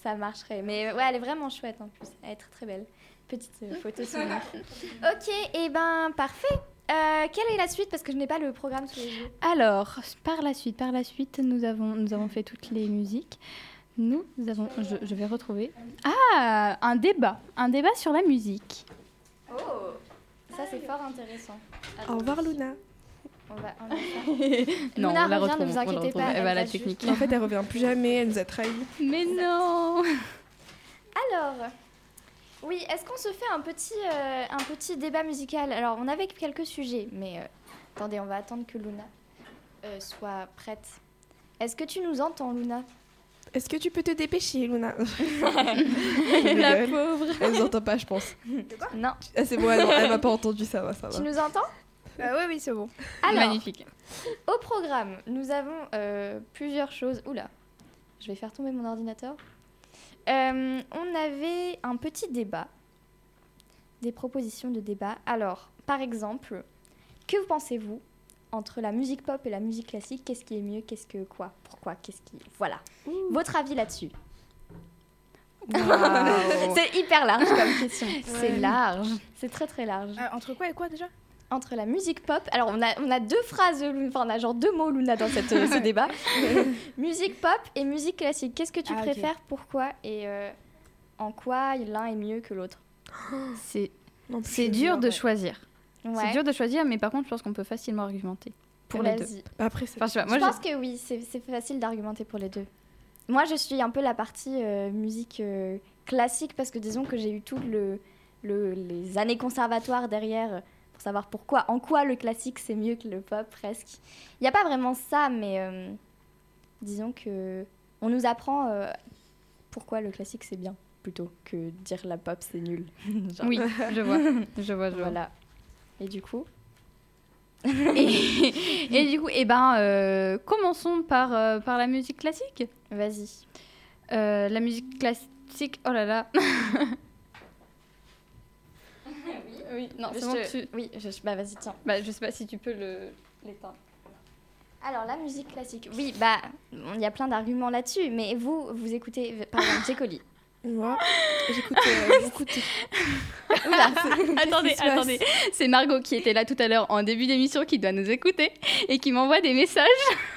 ça marcherait. Mais ouais, elle est vraiment chouette en plus. Elle est très très belle. Petite euh, photo souvenir. ok, et ben parfait. Euh, quelle est la suite? Parce que je n'ai pas le programme sous les yeux. Alors, par la suite, par la suite, nous avons, nous avons fait toutes les musiques. Nous avons, je, je vais retrouver. Ah, un débat, un débat sur la musique. Oh Ça c'est fort intéressant. Au revoir, Luna. On va, on va. Non, Luna on la revient, ne vous inquiétez pas. Elle va la juste- technique. En fait, elle revient plus jamais. Elle nous a trahis. Mais non Alors, oui, est-ce qu'on se fait un petit, euh, un petit débat musical? Alors, on avait quelques sujets, mais euh, attendez, on va attendre que Luna euh, soit prête. Est-ce que tu nous entends, Luna? Est-ce que tu peux te dépêcher, Luna? La Elle pauvre nous entend pas, je pense. Non. Ah, c'est bon, elle, elle m'a pas entendu, ça va, ça Tu va. nous entends? Oui, oui, c'est bon. Alors, Magnifique. au programme, nous avons euh, plusieurs choses. Oula, je vais faire tomber mon ordinateur. Euh, on avait un petit débat, des propositions de débat. Alors, par exemple, que pensez-vous entre la musique pop et la musique classique? Qu'est-ce qui est mieux? Qu'est-ce que quoi? Pourquoi? Qu'est-ce qui Voilà. Votre avis là-dessus? C'est hyper large comme question. C'est large. C'est très très large. Euh, entre quoi et quoi déjà? Entre la musique pop, alors on a, on a deux phrases, enfin on a genre deux mots Luna dans cette, euh, ce débat. musique pop et musique classique. Qu'est-ce que tu Ah, préfères Pourquoi Et euh, en quoi l'un est mieux que l'autre? C'est dur de ouais. choisir. C'est dur de choisir, mais par contre, je pense qu'on peut facilement argumenter pour les deux. Bah, Après, c'est. Enfin, je pense que oui, c'est c'est facile d'argumenter pour les deux. Moi, je suis un peu la partie euh, musique euh, classique parce que disons que j'ai eu tout le, le- les années conservatoires derrière euh, pour savoir pourquoi, en quoi le classique c'est mieux que le pop presque. Il n'y a pas vraiment ça, mais euh, disons que on nous apprend euh, pourquoi le classique c'est bien plutôt que dire la pop c'est nul. Oui, je vois, je vois, je vois. Voilà. Et du coup, Et, et du coup, eh ben, euh, commençons par, par la musique classique. vas-y. La musique classique, oh là là. Oui, non, c'est bon, te- tu- Oui, je... bah vas-y, tiens. Bah, je sais pas si tu peux le l'éteindre. Alors, la musique classique. Oui, bah, il y a plein d'arguments là-dessus, mais vous, vous écoutez, par exemple, J. Moi, j'écoute euh, beaucoup de. attendez, attendez. C'est Margot qui était là tout à l'heure en début d'émission qui doit nous écouter et qui m'envoie des messages.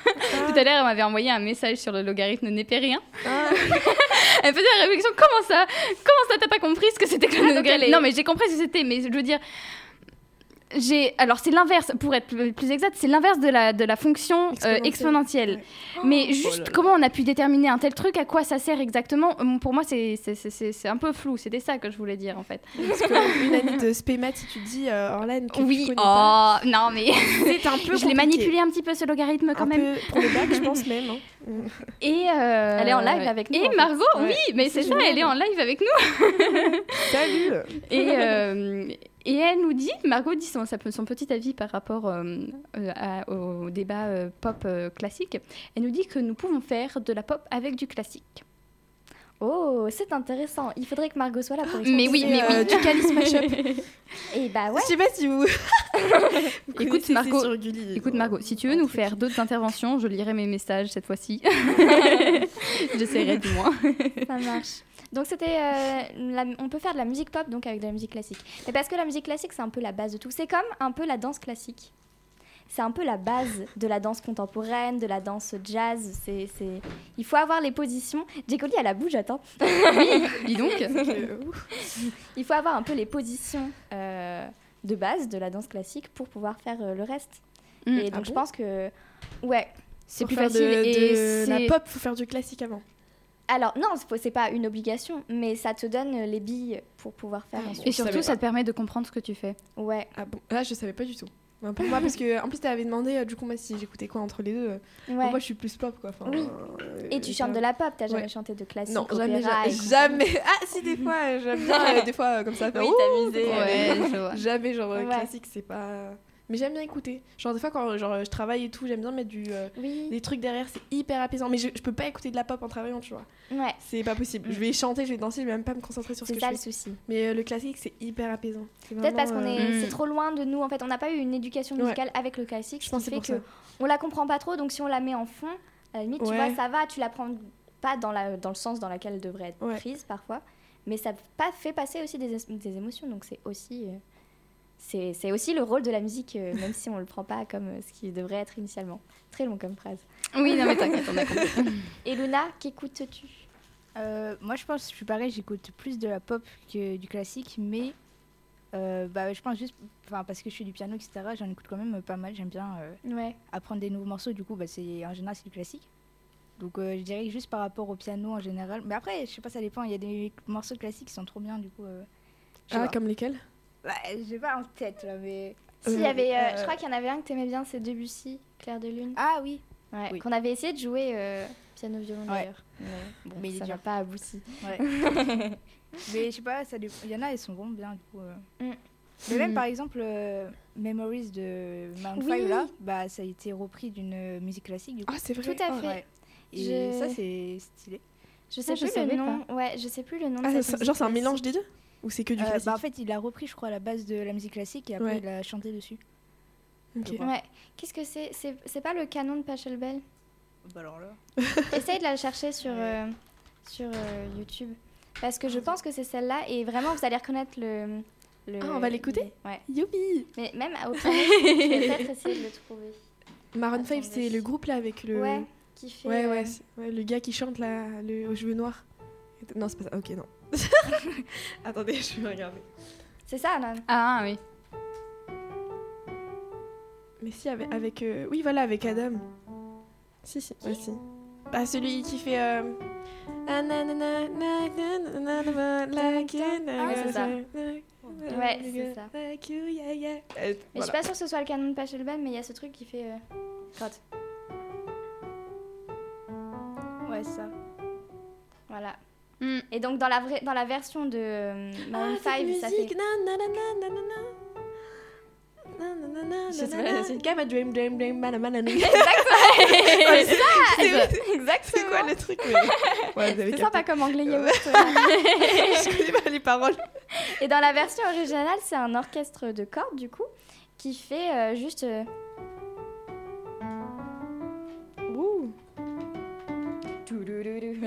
Tout à l'heure, elle m'avait envoyé un message sur le logarithme népérien. Ah, Elle faisait la réflexion comment ça? Comment ça t'as pas compris ce que c'était que le Ah, logarithme? elle Non, mais j'ai compris ce que c'était, mais je veux dire. J'ai alors c'est l'inverse pour être plus, exact c'est l'inverse de la de la fonction euh, Exponentielle. Ouais. Mais Oh juste là là. comment on a pu déterminer un tel truc à quoi ça sert exactement euh, Pour moi c'est c'est- un peu flou. C'était ça que je voulais dire en fait. Parce qu'une année de spémat, si tu dis, euh, Orlane, que Oui. Oh pas, non mais c'est un peu je l'ai manipulé un petit peu ce logarithme quand un même. peu pour le bac, je pense même. hein. Et euh, Elle est en live avec nous, Et en fait. Margot, Ouais. oui, mais c'est ça, génial. elle est en live avec nous. Salut Et, euh, et elle nous dit, Margot dit son, petit avis par rapport euh, à- au débat pop classique. Elle nous dit que nous pouvons faire de la pop avec du classique. Oh, c'est intéressant. Il faudrait que Margot soit là pour Mais oui, mais euh, oui. du Calice Mashup. Et bah ouais. Je sais pas si vous. vous Écoute, Margot, sur Gulli, Écoute euh, Margot, si tu veux nous faire d'autres interventions, je lirai mes messages cette fois-ci. J'essaierai du moins. Ça marche. Donc c'était, euh, on peut faire de la musique pop donc avec de la musique classique. Mais parce que la musique classique c'est un peu la base de tout. C'est comme un peu la danse classique. C'est un peu la base de la danse contemporaine, de la danse jazz. C'est, c'est... Il faut avoir les positions. Jacoli à la bouge, attends. Dis donc. Il faut avoir un peu les positions euh, de base de la danse classique pour pouvoir faire euh, le reste. Mm. Et Ah donc je bon pense que ouais. C'est plus faire facile de, et de la c'est- pop, faut faire du classique avant. Alors non, c'est pas- une obligation, mais ça te donne les billes pour pouvoir faire. Ah. Et surtout, ça te permet de comprendre ce que tu fais. Ouais. Ah bon? Là, je savais pas du tout. Enfin, pour moi, parce que en plus, t'avais demandé euh, du coup, moi, si j'écoutais quoi entre les deux. euh, ouais. Moi, je suis plus pop, quoi. Enfin, Oui. euh, Et tu chantes de la pop, t'as jamais Ouais. chanté de classique Non, jamais, jamais. Ah, si, des fois, j'aime bien, des fois, comme ça. faire, Oui, t'amuser. Ouais. Jamais, genre, Ouais. classique, c'est pas. Mais j'aime bien écouter. Genre, des fois, quand genre, je travaille et tout, j'aime bien mettre du, euh, Oui. des trucs derrière, c'est hyper apaisant. Mais je, je peux pas écouter de la pop en travaillant, tu vois. Ouais. C'est pas possible. Je vais chanter, je vais danser, je vais même pas me concentrer sur ce C'est que ça je le fais. souci. Mais euh, le classique, c'est hyper apaisant. C'est Peut-être parce qu'on vraiment, est, euh, Mm. c'est trop loin de nous. En fait, on n'a pas eu une éducation Ouais. musicale avec le classique, Je ce pense fait c'est que pour ça. on la comprend pas trop. Donc si on la met en fond, à la limite, tu vois, ça va. Tu la prends pas dans la dans le sens dans lequel elle devrait être Ouais. prise parfois, mais ça pas, fait passer aussi des, es- des émotions. Donc c'est aussi euh, c'est c'est aussi le rôle de la musique, euh, même si on le prend pas comme euh, ce qui devrait être initialement. Très long comme phrase. Oui, non mais t'inquiète, on a compris. Et Luna, qu'écoutes-tu? Euh, moi, je pense, je suis pareil, j'écoute plus de la pop que du classique, mais euh, bah, je pense juste, enfin, parce que je fais du piano, etc., j'en écoute quand même pas mal. J'aime bien euh, Ouais. apprendre des nouveaux morceaux, du coup, bah, c'est, en général, c'est du classique. Donc, euh, je dirais que juste par rapport au piano en général. Mais après, je sais pas, ça dépend. Il y a des morceaux classiques qui sont trop bien, du coup. euh, Ah, comme lesquels? Bah, j'ai pas en tête, là, mais. Si, il y Euh, avait, euh, euh, je crois qu'il y en avait un que t'aimais bien, c'est Debussy, Clair de Lune. Ah oui, Ouais, Oui. Qu'on avait essayé de jouer euh, piano-violon Ouais. d'ailleurs. Mais, bon, Mais ça n'a pas abouti. Ouais. mais je sais pas, ça. Il y en a, ils sont vraiment bien, du coup. euh. Mm. Mais même Mm. par exemple, euh, Memories de Maroon Oui. 5, là, bah, ça a été repris d'une euh, musique classique, du coup. Ah, c'est vrai. Tout à fait. Ouais. Et Je- ça, c'est stylé. Je sais je plus savais le nom. Ouais, je sais plus le nom. de Ah, cette ça- genre, c'est un mélange des deux? Ou c'est que du Euh, classique bah, en fait, il a repris, je crois, la base de la musique classique et après, Ouais. il a chanté dessus. Ok. Ouais. Qu'est-ce que c'est? C'est pas le canon de Pachelbel Bah, alors là. Essaye de la chercher sur, Ouais. euh, sur euh, YouTube. Parce que je pense que c'est celle-là et vraiment vous allez reconnaître le. le Ah, on va l'écouter? le- Ouais. Youpi Mais même au piano, je vais peut-être essayer de le trouver. Maroon 5, Attendez. c'est le groupe là avec le. Ouais, qui fait. Ouais, ouais, ouais, le gars qui chante là, le, aux cheveux noirs. Non, c'est pas ça. Ok, non. Attendez, je vais regarder. C'est ça, Anan Ah oui. Mais si, avec. euh, oui, voilà, avec Adam. Si, si, aussi. Bah, celui qui fait. Euh... C'est ça. Ouais, c'est ça. Mais je suis pas sûre que ce soit le canon de Pachelbel, mais il y a ce truc qui fait. Euh... Ouais, ça. Voilà. Mm. Et donc dans la, vraie, dans la version de euh, Maroon Ah, 5, cette ça musique, fait. c'est- my dream, dream, dream, mana, mana, na. C'est ça C'est Exactement quoi le truc Ouais, C'est sympa comme anglais. Je connais pas les paroles. Et dans la version originale, c'est un orchestre de cordes, du coup, qui fait euh, juste. euh,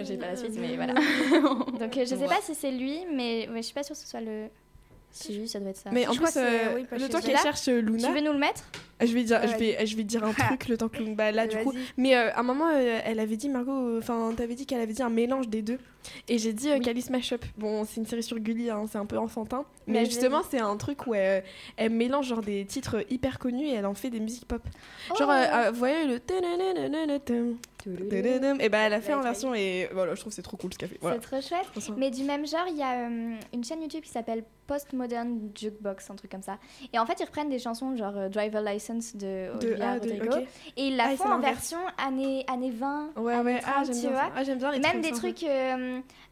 J'ai pas la suite, mais voilà. Donc euh, je sais pas si c'est lui, mais ouais, je suis pas sûre que ce soit le. Si, ça doit être ça. Mais en Je plus, euh, oui, le temps qu'elle cherche euh, Tu Luna, veux nous le mettre? Je vais dire, Ouais, je vais, je vais dire un truc le temps que Luna, bah là du coup. Mais euh, à un moment, euh, elle avait dit Margot, enfin, t'avais dit qu'elle avait dit un mélange des deux, et j'ai dit euh, Oui. Calice Mashup. Bon, c'est une série sur Gulli, hein, c'est un peu enfantin, mais justement, c'est un truc où elle, elle mélange genre des titres hyper connus et elle en fait des musiques pop. Genre, Oh. euh, euh, vous voyez le et ben elle a fait en version et voilà, je trouve c'est trop cool ce qu'elle fait. C'est trop chouette. Mais du même genre, il y a une chaîne YouTube qui s'appelle Postmodern Jukebox, un truc comme ça. Et en fait, ils reprennent des chansons genre Driver License de Olivia de- et ils la font en version années, années 20. Ouais, années ouais, 30, j'aime tu bien vois. Même des trucs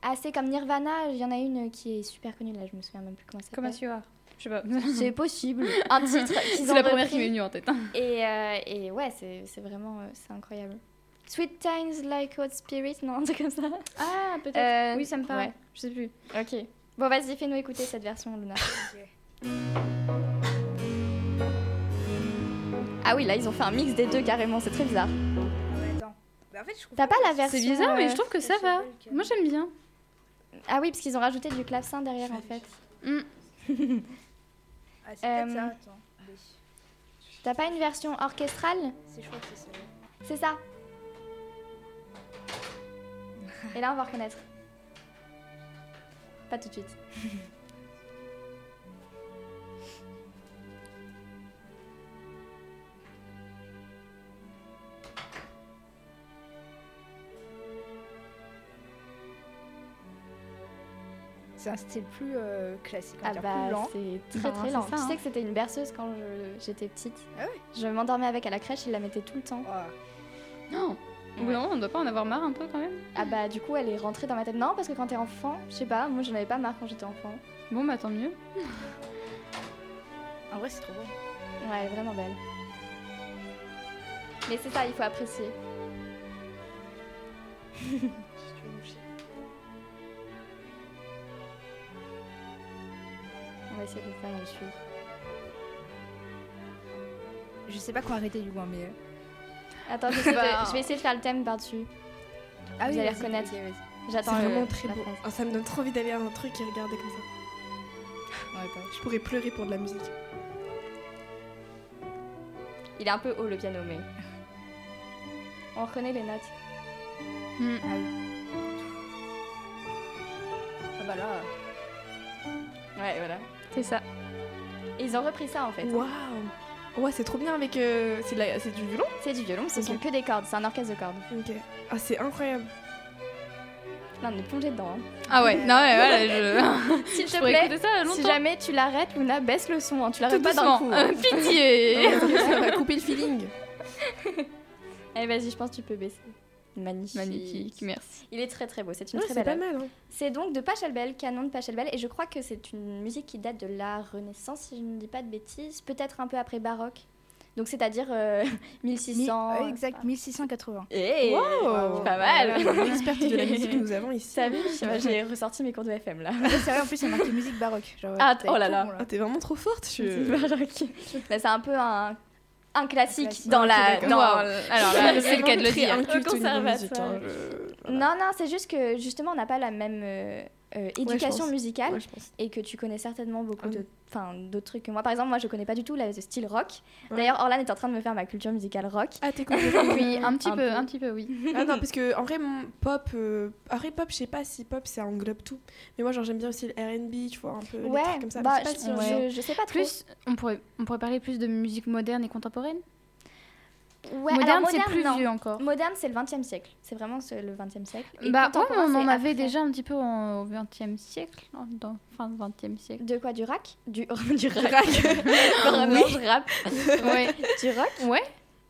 assez comme Nirvana, il y en a une qui est super connue là, je me souviens même plus comment ça s'appelle. Asura. Je sais pas. C'est possible. Un titre C'est la première qui m'est venue en tête. Et, et ouais, c'est vraiment c'est incroyable. Sweet Times Like Hot Spirit, non, c'est comme ça. Ah, peut-être. Euh, oui, ça me parle. ouais. Je sais plus. Ok. Bon, vas-y, fais-nous écouter cette version, Luna. Ah oui, là, ils ont fait un mix des deux carrément, c'est très bizarre. Mais attends. Bah, en fait, T'as pas la version. C'est bizarre, mais euh, je trouve que ça va. Moi, j'aime bien. Ah oui, parce qu'ils ont rajouté du clavecin derrière en fait. Ah, c'est Euh, ça, attends. Mais T'as pas une version orchestrale? C'est ça. Et là, on va reconnaître. Pas tout de suite. C'est un style plus euh, classique, on Ah bah, plus lent. c'est très très lent. tu hein. sais que c'était une berceuse quand j'étais petite. Ah ouais Je m'endormais avec à la crèche, il la mettait tout le temps. Oh. Non. Au bout d'un moment, on doit pas en avoir marre un peu quand même. Ah bah du coup elle est rentrée dans ma tête. Non parce que quand t'es enfant, je sais pas, moi j'en avais pas marre quand j'étais enfant. Bon, bah tant mieux. En vrai, c'est trop beau. Ouais, elle est vraiment belle. Mais c'est ça, il faut apprécier. On va essayer de faire suite. Je sais pas quoi arrêter du coup, hein, mais. Attends, Bah. je vais essayer de faire le thème par-dessus. Ah Vous oui, allez reconnaître. vas-y. C'est J'attends vraiment très beau. ça me donne trop envie d'aller à un truc et regarder comme ça. Ouais. Je pourrais pleurer pour de la musique. Il est un peu haut le piano, mais. On reconnaît les notes. Hmm. Ah oui. Ah bah là. Ouais, voilà. C'est ça. Et ils ont repris ça en fait. Waouh Ouais, c'est trop bien avec. euh, c'est de la- c'est du violon C'est du violon, ce Ok. sont que des cordes, c'est un orchestre de cordes. Ok. Ah, c'est incroyable. Là, on est plongé dedans. hein. Ah ouais, non, ouais, voilà, je. S'il te plaît, ça si jamais tu l'arrêtes, Luna, baisse le son. hein. Tu Tout l'arrêtes pas d'un coup. hein. Euh, pitié. ça va couper le feeling. Allez, vas-y, je pense que tu peux baisser. Magnifique. Magnifique, merci. Il est très très beau, c'est une Ouais, très c'est belle pas œuvre. mal. Hein. C'est donc de Pachelbel, canon de Pachelbel, et je crois que c'est une musique qui date de la Renaissance, si je ne dis pas de bêtises, peut-être un peu après baroque. Donc c'est-à-dire euh, 1600. Mi- ouais, exact, 1680. Eh, Wow. c'est pas mal. L'experte de la musique que nous avons ici. T'as vu J'ai ressorti mes cours de FM là. C'est vrai, en plus, il y a marqué musique baroque. Genre, Ah, oh là là. bon, Ah, t'es vraiment trop forte. Je... Baroque. Bah, c'est un peu un, un classique classique. dans la. dans- Wow. Alors là, c'est le cas de le dire. Un hein, je- Non, non, c'est juste que justement on n'a pas la même euh, éducation musicale Ouais, et que tu connais certainement beaucoup Ah de, oui. enfin, d'autres trucs que moi. Par exemple, moi je connais pas du tout le style rock. Ouais. D'ailleurs, Orlan est en train de me faire ma culture musicale rock. Ah, t'es complètement. Oui, un petit Un peu, peu. un petit peu, oui. Ah non, parce que en vrai, mon pop, euh, après pop, je sais pas si pop ça englobe tout. Mais moi, genre, j'aime bien aussi le RB, tu vois, un peu. les trucs comme ça. bah, mais je sais je, pas si- ouais. je, je sais pas trop. Plus, on pourrait, on pourrait parler plus de musique moderne et contemporaine? Ouais, moderne, c'est plus non. vieux encore. Moderne, c'est le 20e siècle. C'est vraiment ce- le 20e siècle. Et Bah, ouais, on en avait déjà un petit peu en- au 20e siècle, dans fin du 20e siècle. De quoi Du rack? Du, du rack. Rack. Je rappe. ouais. Du rock? Ouais.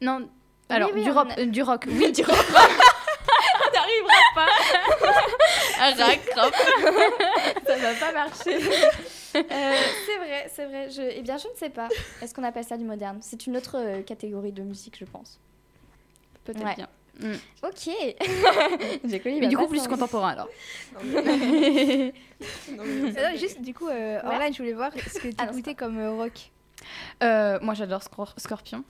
Non. Alors, oui, du, on rock, a- euh, du rock, oui, du rock. On n'arrivera pas. Rack, rock. Ça va pas marcher. Euh, c'est vrai, c'est vrai. Je... Eh bien, je ne sais pas. Est-ce qu'on appelle ça du moderne? C'est une autre euh, catégorie de musique, je pense. Peut-être Ouais. bien. Ok. J'ai connu. Mais du coup, plus contemporain alors. Non, mais- non, juste, du coup, euh, Ouais. Orlan, je voulais voir ce que tu Ah non, écoutais comme euh, rock? Euh, moi, j'adore Scor- Scorpion.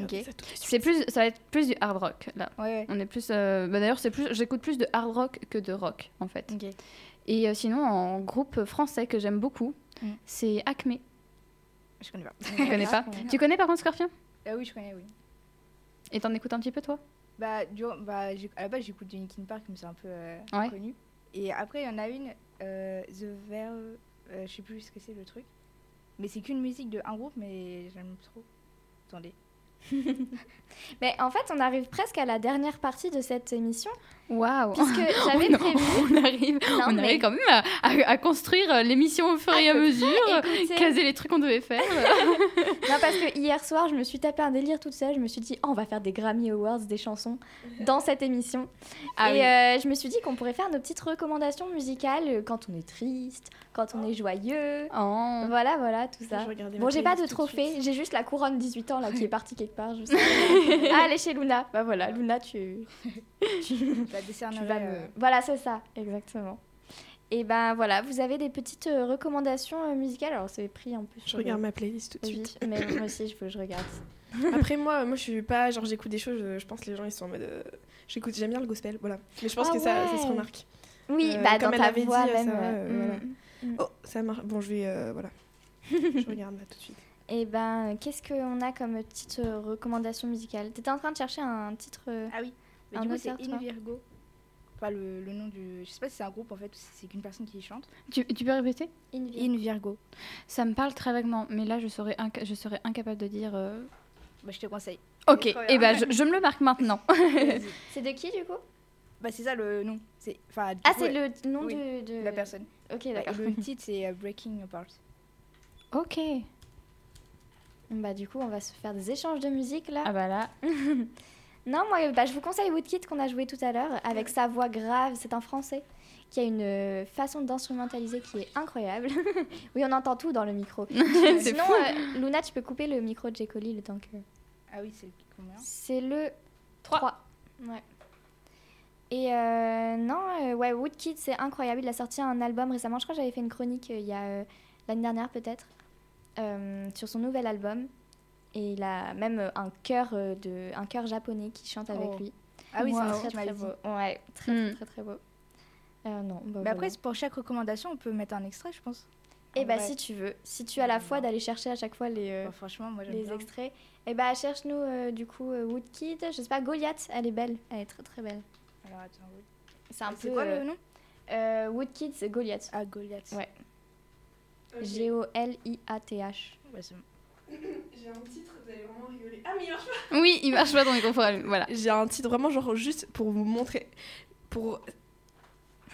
Ok. C'est plus, ça va être plus du hard rock là. Ouais, ouais. On est plus, euh, bah, d'ailleurs c'est plus, j'écoute plus de hard rock que de rock en fait. Ok. Et euh, sinon en groupe français que j'aime beaucoup, Mm. c'est Acme. Je connais pas. Tu connais pas Tu connais par contre Scorpion Ah oui, je connais, oui. Et t'en écoutes un petit peu toi Bah, du, bah à la base, j'écoute du Linkin Park, mais c'est un peu euh, Ouais. connu. Et après, il y en a une, euh, The Verve, euh, je sais plus ce que c'est le truc. Mais c'est qu'une musique de un groupe, mais j'aime trop. Attendez. Mais en fait, on arrive presque à la dernière partie de cette émission, Waouh puisque j'avais Oh non, prévu. on arrive, Non, on mais- arrive quand même à, à- à construire euh, l'émission au fur et à mesure, Écoutez, caser les trucs qu'on devait faire. Non, parce que hier soir, je me suis tapé un délire toute seule. Je me suis dit, oh, on va faire des Grammy Awards, des chansons dans cette émission. Ah et oui. euh, je me suis dit qu'on pourrait faire nos petites recommandations musicales euh, quand on est triste, quand on est joyeux. Oh. Voilà, voilà, tout ça. Bon, j'ai pas de trophée, j'ai juste la couronne 18 ans là qui est partie quelque part. Je sais ah, elle est chez Luna. Bah voilà, Luna, tu, tu, La tu vas me. euh, Voilà, c'est ça, exactement. Et ben voilà, vous avez des petites euh, recommandations euh, musicales? Alors, c'est pris un peu Je regarde le- ma playlist tout de Oui, suite. mais moi aussi, il faut que je regarde. Après moi, moi je suis pas genre j'écoute des choses, je, je pense que les gens ils sont en mode euh, j'écoute j'aime bien le gospel, voilà. Mais je pense Ah que ça, ça se remarque. Oui, Euh, bah comme dans elle ta avait voix dit, même. ça va, voilà. Mm. Oh, ça marche. Bon, je vais euh, voilà. je regarde là tout de suite. Et ben, qu'est-ce qu'on a comme petite euh, recommandation musicale? T'étais en train de chercher un titre. euh, Ah oui. Mais Un du coup, c'est In Virgo. Pas le, le nom du. Je sais pas si c'est un groupe en fait, ou si c'est qu'une personne qui chante. Tu, tu peux répéter? In Virgo. In Virgo. Ça me parle très vaguement, mais là je serais, inca- je serais incapable de dire. euh, Bah, je te conseille. Ok, et bien. ben je, je me le marque maintenant. C'est de qui du coup? Bah, c'est ça le nom. C'est. Enfin, du Ah, c'est ouais, le nom oui, du- de la personne. Ok, Bah, d'accord. le titre, c'est euh, Breaking Apart. ok. Bah, du coup, on va se faire des échanges de musique là. Ah bah là. Non, moi, bah, je vous conseille Woodkid qu'on a joué tout à l'heure avec sa voix grave. C'est un français qui a une euh, façon d'instrumentaliser qui est incroyable. oui, on entend tout dans le micro. C'est Sinon, euh, Luna, tu peux couper le micro de Jekoli le temps que. Ah oui, c'est combien? C'est le Trois. 3. Ouais. Et euh, non, euh, ouais, Woodkid, c'est incroyable. Il a sorti un album récemment. Je crois que j'avais fait une chronique euh, il y a euh, l'année dernière, peut-être, euh, sur son nouvel album. Et il a même un chœur euh, de un chœur japonais qui chante avec Oh. lui. Ah oui, c'est c'est très, très beau. Ouais, très, Hmm. très, très, très beau. Euh, non, bah, Mais voilà. après, pour chaque recommandation, on peut mettre un extrait, je pense. Eh bah, vrai. si tu veux. Si tu as la foi d'aller chercher à chaque fois les, euh, Bah, franchement, moi j'aime les bien. extraits, eh bah, cherche-nous euh, du coup euh, Woodkid. Je sais pas, Goliath, elle est belle. Elle est très, très belle. Alors attends, oui. C'est un C'est peu. quoi euh, le nom Euh, Woodkid, c'est Goliath. Ah, Goliath. Ouais. G-O-L-I-A-T-H. Ouais, c'est bon. J'ai un titre, vous allez vraiment rigoler. Ah mais il marche pas. Oui, il marche pas dans les conforts. Voilà. J'ai un titre vraiment genre juste pour vous montrer pour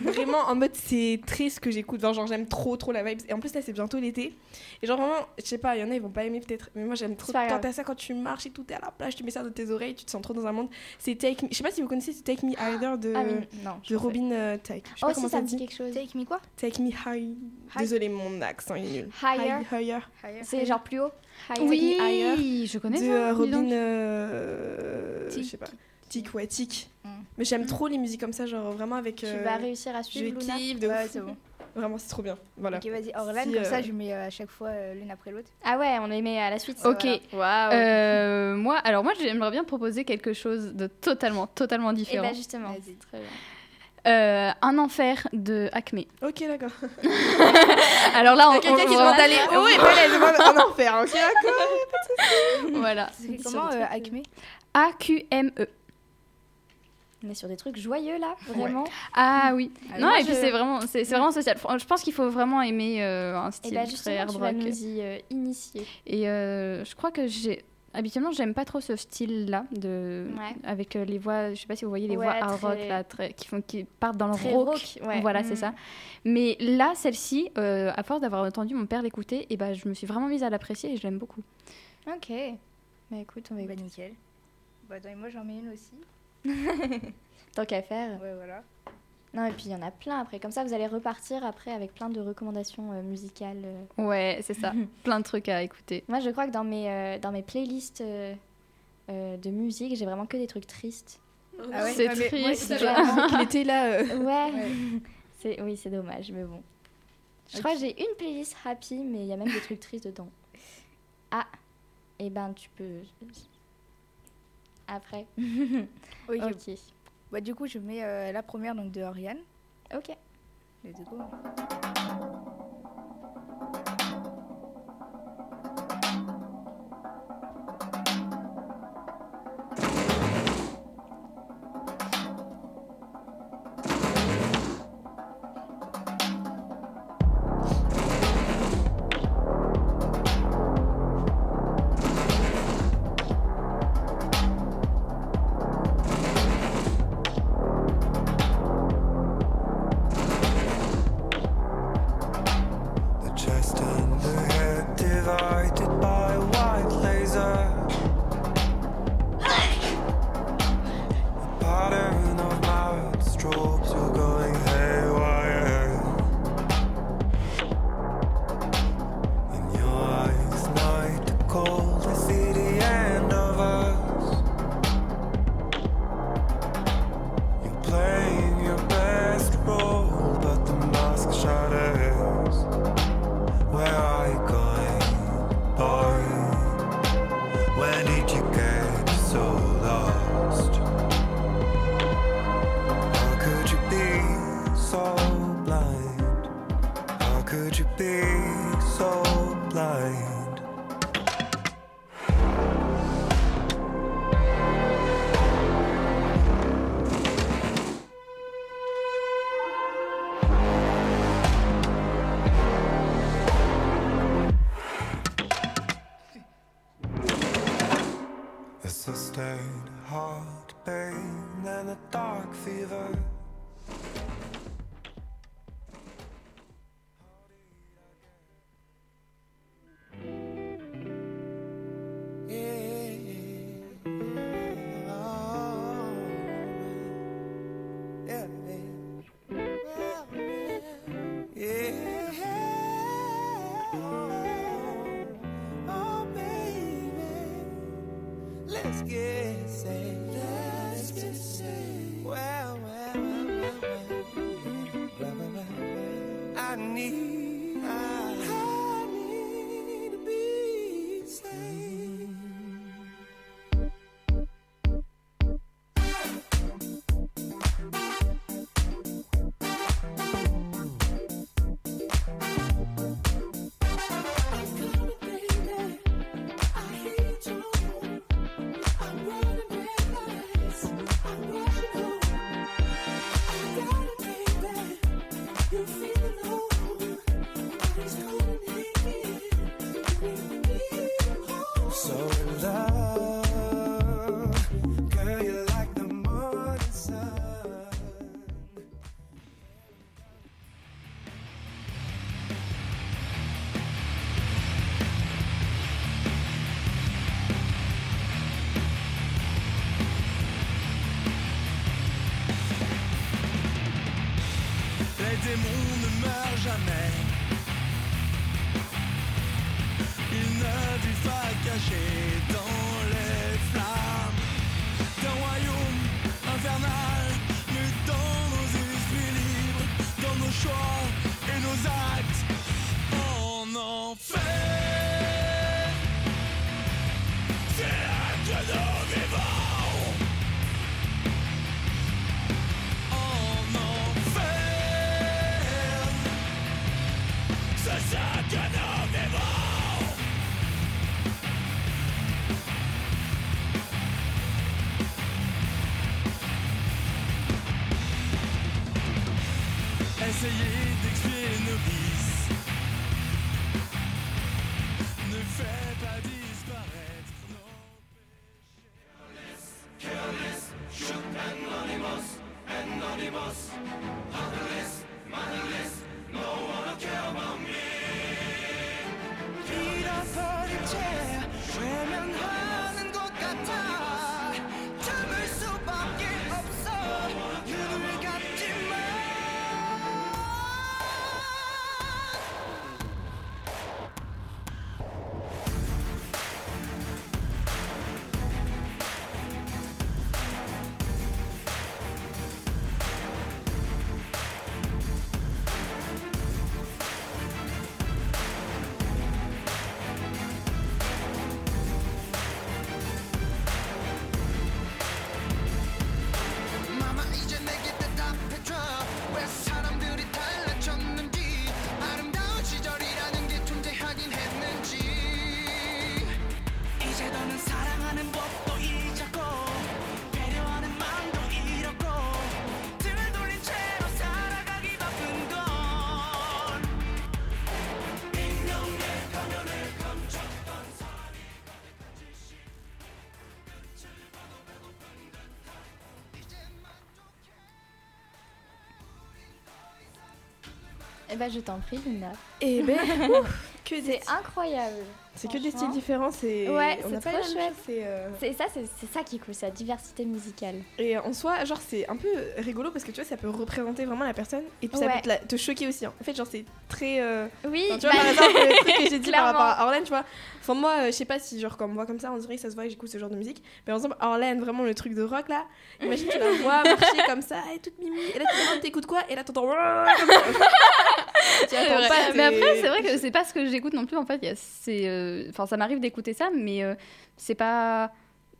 vraiment en mode c'est triste ce que j'écoute genre, genre, j'aime trop trop la vibe et en plus là c'est bientôt l'été et genre vraiment je sais pas il y en a ils vont pas aimer peut-être mais moi j'aime trop quand t'as ça quand tu marches et tout t'es à la plage tu mets ça dans tes oreilles tu te sens trop dans un monde c'est Take Me je sais pas si vous connaissez c'est Take Me Higher de Ah oui, non. je de. Robin euh, je sais Oh, pas si, comment ça ça me dit quelque chose. Take me quoi? Take Me High désolé mon accent est nul Higher. High- Higher C'est genre plus haut. Higher. Oui, je connais de ça. donc. Robin euh, je sais pas Tic ouais Tic Mm. mais j'aime trop les musiques comme ça genre vraiment avec Tu euh, vas réussir à je suivre Luna. kiffe de Ouais, ouf. c'est bon. Vraiment, c'est trop bien. Voilà. Ok, vas-y. Orlan, Si, comme ça, euh, je mets euh, à chaque fois euh, l'une après l'autre. Ah ouais, on les met à la suite. Ok. Waouh. Euh, moi, alors moi, j'aimerais bien proposer quelque chose de totalement, totalement Et différent. bah justement. Vas-y. Très bien. Euh, un enfer de Acme. Ok, d'accord. Alors là, on, quelqu'un on- qui demande d'aller haut et pas elle demande en enfer. Ok, d'accord. voilà. Comment euh, Acme? A Q M E. On est sur des trucs joyeux là, vraiment. Ah oui. Ah, non, moi, et puis je- c'est vraiment, c'est c'est vraiment social. Je pense qu'il faut vraiment aimer euh, un Et style bah très justement, hard tu vas rock. nous y euh, initier. Et euh, je crois que j'ai. Habituellement, j'aime pas trop ce style-là, de Ouais. avec euh, les voix. Je sais pas si vous voyez les Ouais, voix hard très- rock là, très... qui font, qui partent dans le Très rock. rock, ouais. Voilà, Mm. c'est ça. Mais là, celle-ci, euh, à force d'avoir entendu mon père l'écouter, et ben, je me suis vraiment mise à l'apprécier et je l'aime beaucoup. Ok. Bah écoute, on va Bah, écouter. nickel. Bah, attends, et moi j'en mets une aussi. Tant qu'à faire. Ouais, voilà. Non, et puis il y en a plein après. Comme ça, vous allez repartir après avec plein de recommandations euh, musicales. euh. Ouais, c'est ça. Plein de trucs à écouter. Moi, je crois que dans mes, euh, dans mes playlists euh, euh, de musique, j'ai vraiment que des trucs tristes. Ah ouais C'est Ah, triste. Qu'il était là. euh, Ouais. Ouais. c'est oui, c'est dommage, mais bon. Je crois que j'ai une playlist happy, mais il y a même des trucs tristes dedans. Ah. Et ben, tu peux après. oui, ok. Bah, du coup, je mets euh, la première donc, de Oriane. Ok. Let's go. let's get 외면하는 것 같아. Eh ben, je t'en prie, Luna. Et ben, ouf, que C'est incroyable. C'est que des styles différents, c'est Ouais, on c'est même chouette. c'est, euh, C'est ça, c'est ça qui est cool, c'est la diversité musicale. Et en soi, genre c'est un peu rigolo parce que tu vois, ça peut représenter vraiment la personne et puis ça peut te, la- te choquer aussi. hein. En fait, genre c'est très. euh, Oui, enfin, tu vois, bah, par exemple, le truc que j'ai dit par rapport à Orlan, tu vois. Enfin, moi, euh, je sais pas si, genre, comme moi, comme ça, on dirait que ça se voit que j'écoute ce genre de musique. Mais par exemple, Orlan, vraiment le truc de rock là, imagine, tu la vois marcher comme ça, et toute mimi, et là tu t'écoutes quoi? Et là t'entends. Tu attends pas, Mais après, c'est vrai que c'est pas ce que j'écoute non plus. En fait, c'est, enfin, ça m'arrive d'écouter ça, mais euh, c'est pas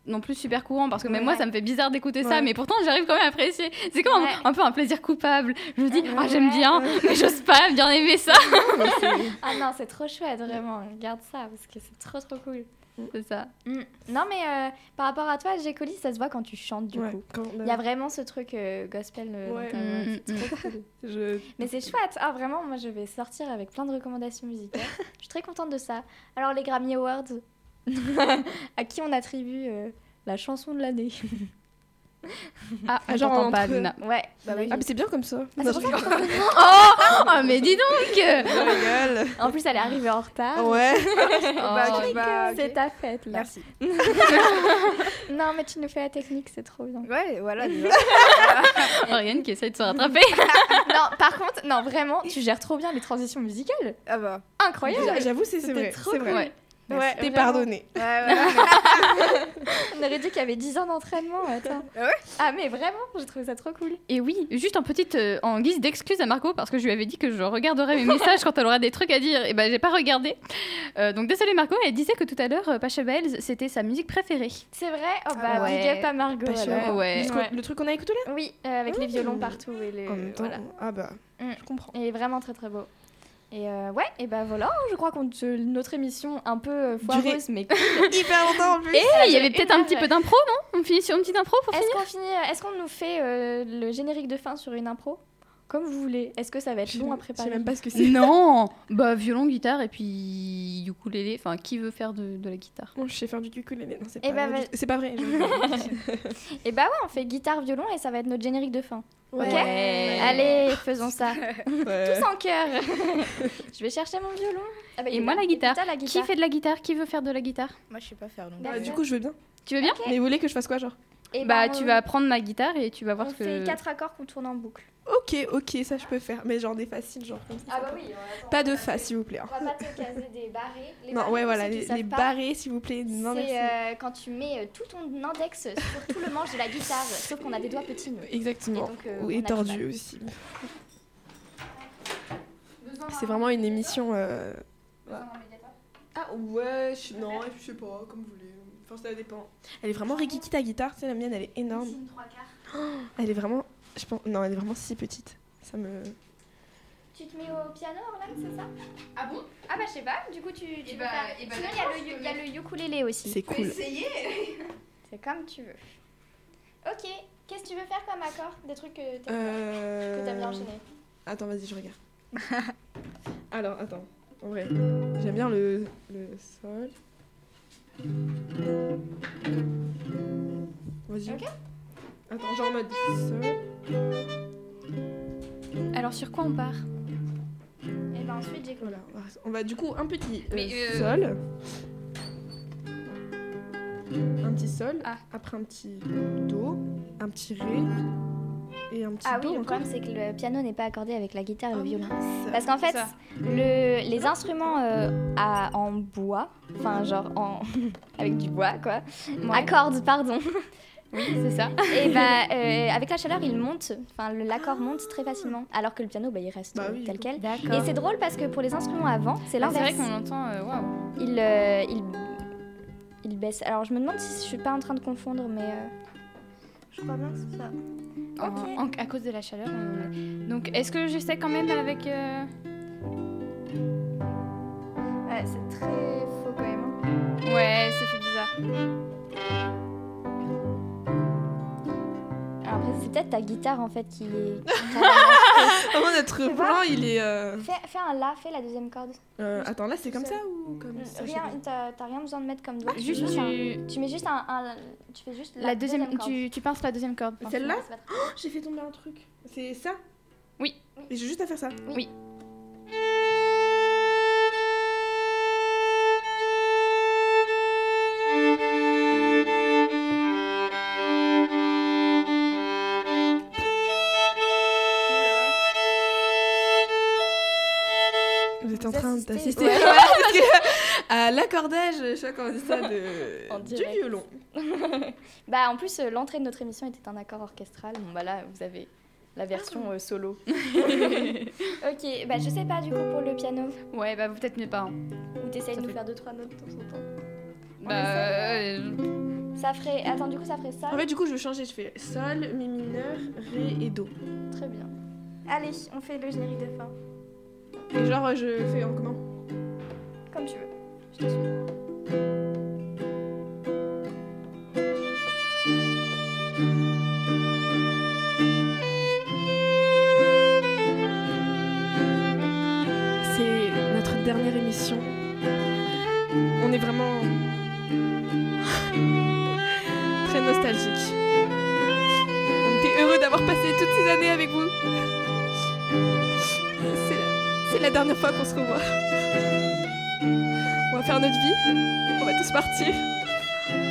non plus super courant parce que même moi ça me fait bizarre d'écouter ça mais pourtant j'arrive quand même à apprécier. C'est comme un- Ouais. un, peu un plaisir coupable. Je me dis ah j'aime bien mais j'ose pas bien aimer ça. Ah non, c'est trop chouette, vraiment. Regarde ça, parce que c'est trop trop cool. c'est ça Mm. Non, mais euh, par rapport à toi, Gécoli, ça se voit quand tu chantes, du Ouais, coup. Il y a vraiment ce truc euh, gospel euh, Ouais. Mm, mm, cool. je... Mais c'est chouette. Ah, vraiment, moi, je vais sortir avec plein de recommandations musicales. je suis très contente de ça. Alors, les Grammy Awards, à qui on attribue euh, la chanson de l'année? Ah, Ah, genre j'entends entre pas. Luna Ouais, bah oui. Ah, mais c'est bien comme ça. Ah, Non, je que- oh mais dis donc Je rigole. En plus, elle est arrivée en retard. Ouais. Bah, Oh, bah. C'est ta fête, là. Merci. Non, mais tu nous fais la technique, c'est trop bien. Ouais, voilà. Oriane qui essaye de se rattraper non, par contre, non, vraiment, tu gères trop bien les transitions musicales. ah bah. Incroyable. J'avoue, c'est vrai. trop C'est vrai. Ouais. Ouais, T'es pardonné. Ouais, ouais. On aurait dit qu'il y avait 10 ans d'entraînement. Attends. Ah ouais Ah, mais vraiment, j'ai trouvé ça trop cool. Et oui, juste en petite euh, en guise d'excuse à Marco parce que je lui avais dit que je regarderais mes messages quand elle aura des trucs à dire. Et ben j'ai pas regardé. Euh, donc désolé Marco, elle disait que tout à l'heure euh, Pacha Bells c'était sa musique préférée. C'est vrai? Oh bah, Ouais. big up à Margot. Alors. Ouais. Le truc qu'on a écouté là? Oui, euh, avec les violons partout. Et les... En même temps. voilà. Ah bah, Mm. je comprends. Et vraiment très très beau. Et euh, ouais, et bah voilà, je crois qu'on te- notre émission un peu euh, foireuse, mais cool. Hyper longtemps en plus. Et a il y avait peut-être un petit peu d'impro, non? On finit sur une petite impro pour finir? Est-ce qu'on finit Est-ce qu'on nous fait euh, le générique de fin sur une impro? Comme vous voulez. Est-ce que ça va être Je long à sais préparer même pas ce que c'est. Non Bah violon, guitare et puis ukulélé. Enfin, qui veut faire de, de la guitare? Moi, je sais faire du ukulélé. Non, c'est Eh pas, bah, du- pas vrai. je- Et bah ouais, on fait guitare, violon et ça va être notre générique de fin. Ouais. Ok? Ouais. Allez, faisons ça. Ouais. Tous en cœur. je vais chercher mon violon. Ah bah, Et moi, la guitare. Qui fait de la guitare? Qui veut faire de la guitare? Moi, je sais pas faire. Donc, Bah, Bah, du coup, je veux bien. Tu veux bien? Mais vous voulez que je fasse quoi, genre? Et Bah, tu on- vas prendre ma guitare et tu vas voir On ce que. fait quatre accords qu'on tourne en boucle. Ok, ok, ça je peux faire. Mais genre des faciles, genre comme ça. Ah bah oui. Pas de fa, s'il vous plaît. hein. On va pas te caser des barrés. Les Non, barrés, ouais, voilà, les, savent les pas, barrés, s'il vous plaît. Non, C'est euh, quand tu mets euh, tout ton index sur tout le manche de la guitare, sauf qu'on a des doigts petits. nous. Exactement. Et donc, euh, et aussi. C'est vraiment une émission. euh, Ah ouais, je... non, je sais pas, comme vous voulez. Enfin, ça dépend. Elle est vraiment rikiki ta guitare, tu sais, la mienne elle est énorme. Elle est vraiment. Je pense... Non, elle est vraiment si petite. Ça me. Tu te mets au piano, Orlan, c'est ça Ah bon? Ah bah je sais pas, du coup tu, tu Eh bah- faire- eh bah, Sinon il y, a le, peux il y a le ukulélé aussi. C'est cool. C'est comme tu veux. Ok, qu'est-ce que tu veux faire comme accord? Des trucs que t'aimes Euh... bien enchaîner Attends, vas-y, je regarde. Alors, attends. En vrai, j'aime bien le, le sol. Vas-y. Ok. Attends, genre en mode sol. Alors, sur quoi on part? Et ben ensuite j'ai Voilà. on va- On va du coup un petit euh, Mais, euh, sol. Un petit sol. Ah. Après un petit do. Un petit ré. Et un petit Ah do oui, le encore. problème c'est que le piano n'est pas accordé avec la guitare et le Ah, violon. Parce qu'en fait, le, les instruments euh, à- en bois, enfin genre en avec du bois quoi, cordes pardon, Oui, c'est ça. et bah euh, avec la chaleur il monte, enfin l'accord monte très facilement, alors que le piano bah il reste Bah euh, oui. tel quel. Et c'est drôle parce que pour les instruments avant, c'est Bah, c'est l'inverse. vrai qu'on l'entend. euh, Waouh. il, euh, il, il baisse. Alors je me demande si je suis pas en train de confondre, mais euh, je crois bien que c'est ça. En- Ok. en- à cause de la chaleur. on- Donc, est-ce que j'essaie quand même avec. euh, Ouais, c'est très faux quand même. Ouais, ça fait bizarre. C'est peut-être ta guitare en fait qui est. Vraiment, notre Tu vois plan, il est. euh, fais, fais un la, fais la deuxième corde. euh, attends, là, c'est comme ça ou comme ça Rien, t'as t'as rien besoin de mettre comme doigt. tu Juste, un- tu, tu mets juste un, un- tu fais juste la, la deuxième, corde. tu, tu pinces la deuxième corde. Celle-là Oh, J'ai fait tomber un truc. C'est ça? Oui. Et j'ai juste à faire ça. Oui. D'assister ouais. Que, à l'accordage, je sais pas comment on dit ça, de... En du violon. Bah en plus, euh, l'entrée de notre émission était un accord orchestral. Bon bah là, vous avez la version euh, solo. ok, bah je sais pas du coup pour le piano. Ouais, bah peut-être mieux pas. hein. Ou t'essayes de nous fait- faire deux trois notes de temps en temps. Bah, essaie, euh, Ça ferait. Attends, du coup, ça ferait ça. En fait, du coup, je vais changer. Je fais sol, mi mineur, ré et do. Très bien. Allez, on fait le générique de fin. Et genre, je fais en comment Comme tu veux. Je te suis. Notre vie. On va tous partir.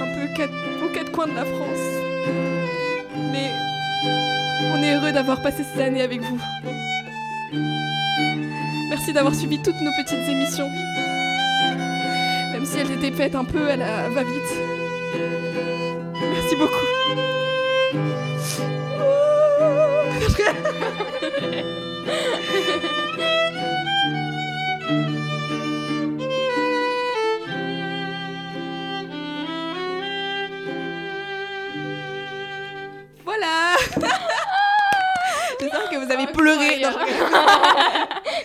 Un peu quatre- aux quatre coins de la France. Mais on est heureux d'avoir passé ces années avec vous. Merci d'avoir suivi toutes nos petites émissions. Même si elles étaient faites un peu à la va-vite. Merci beaucoup.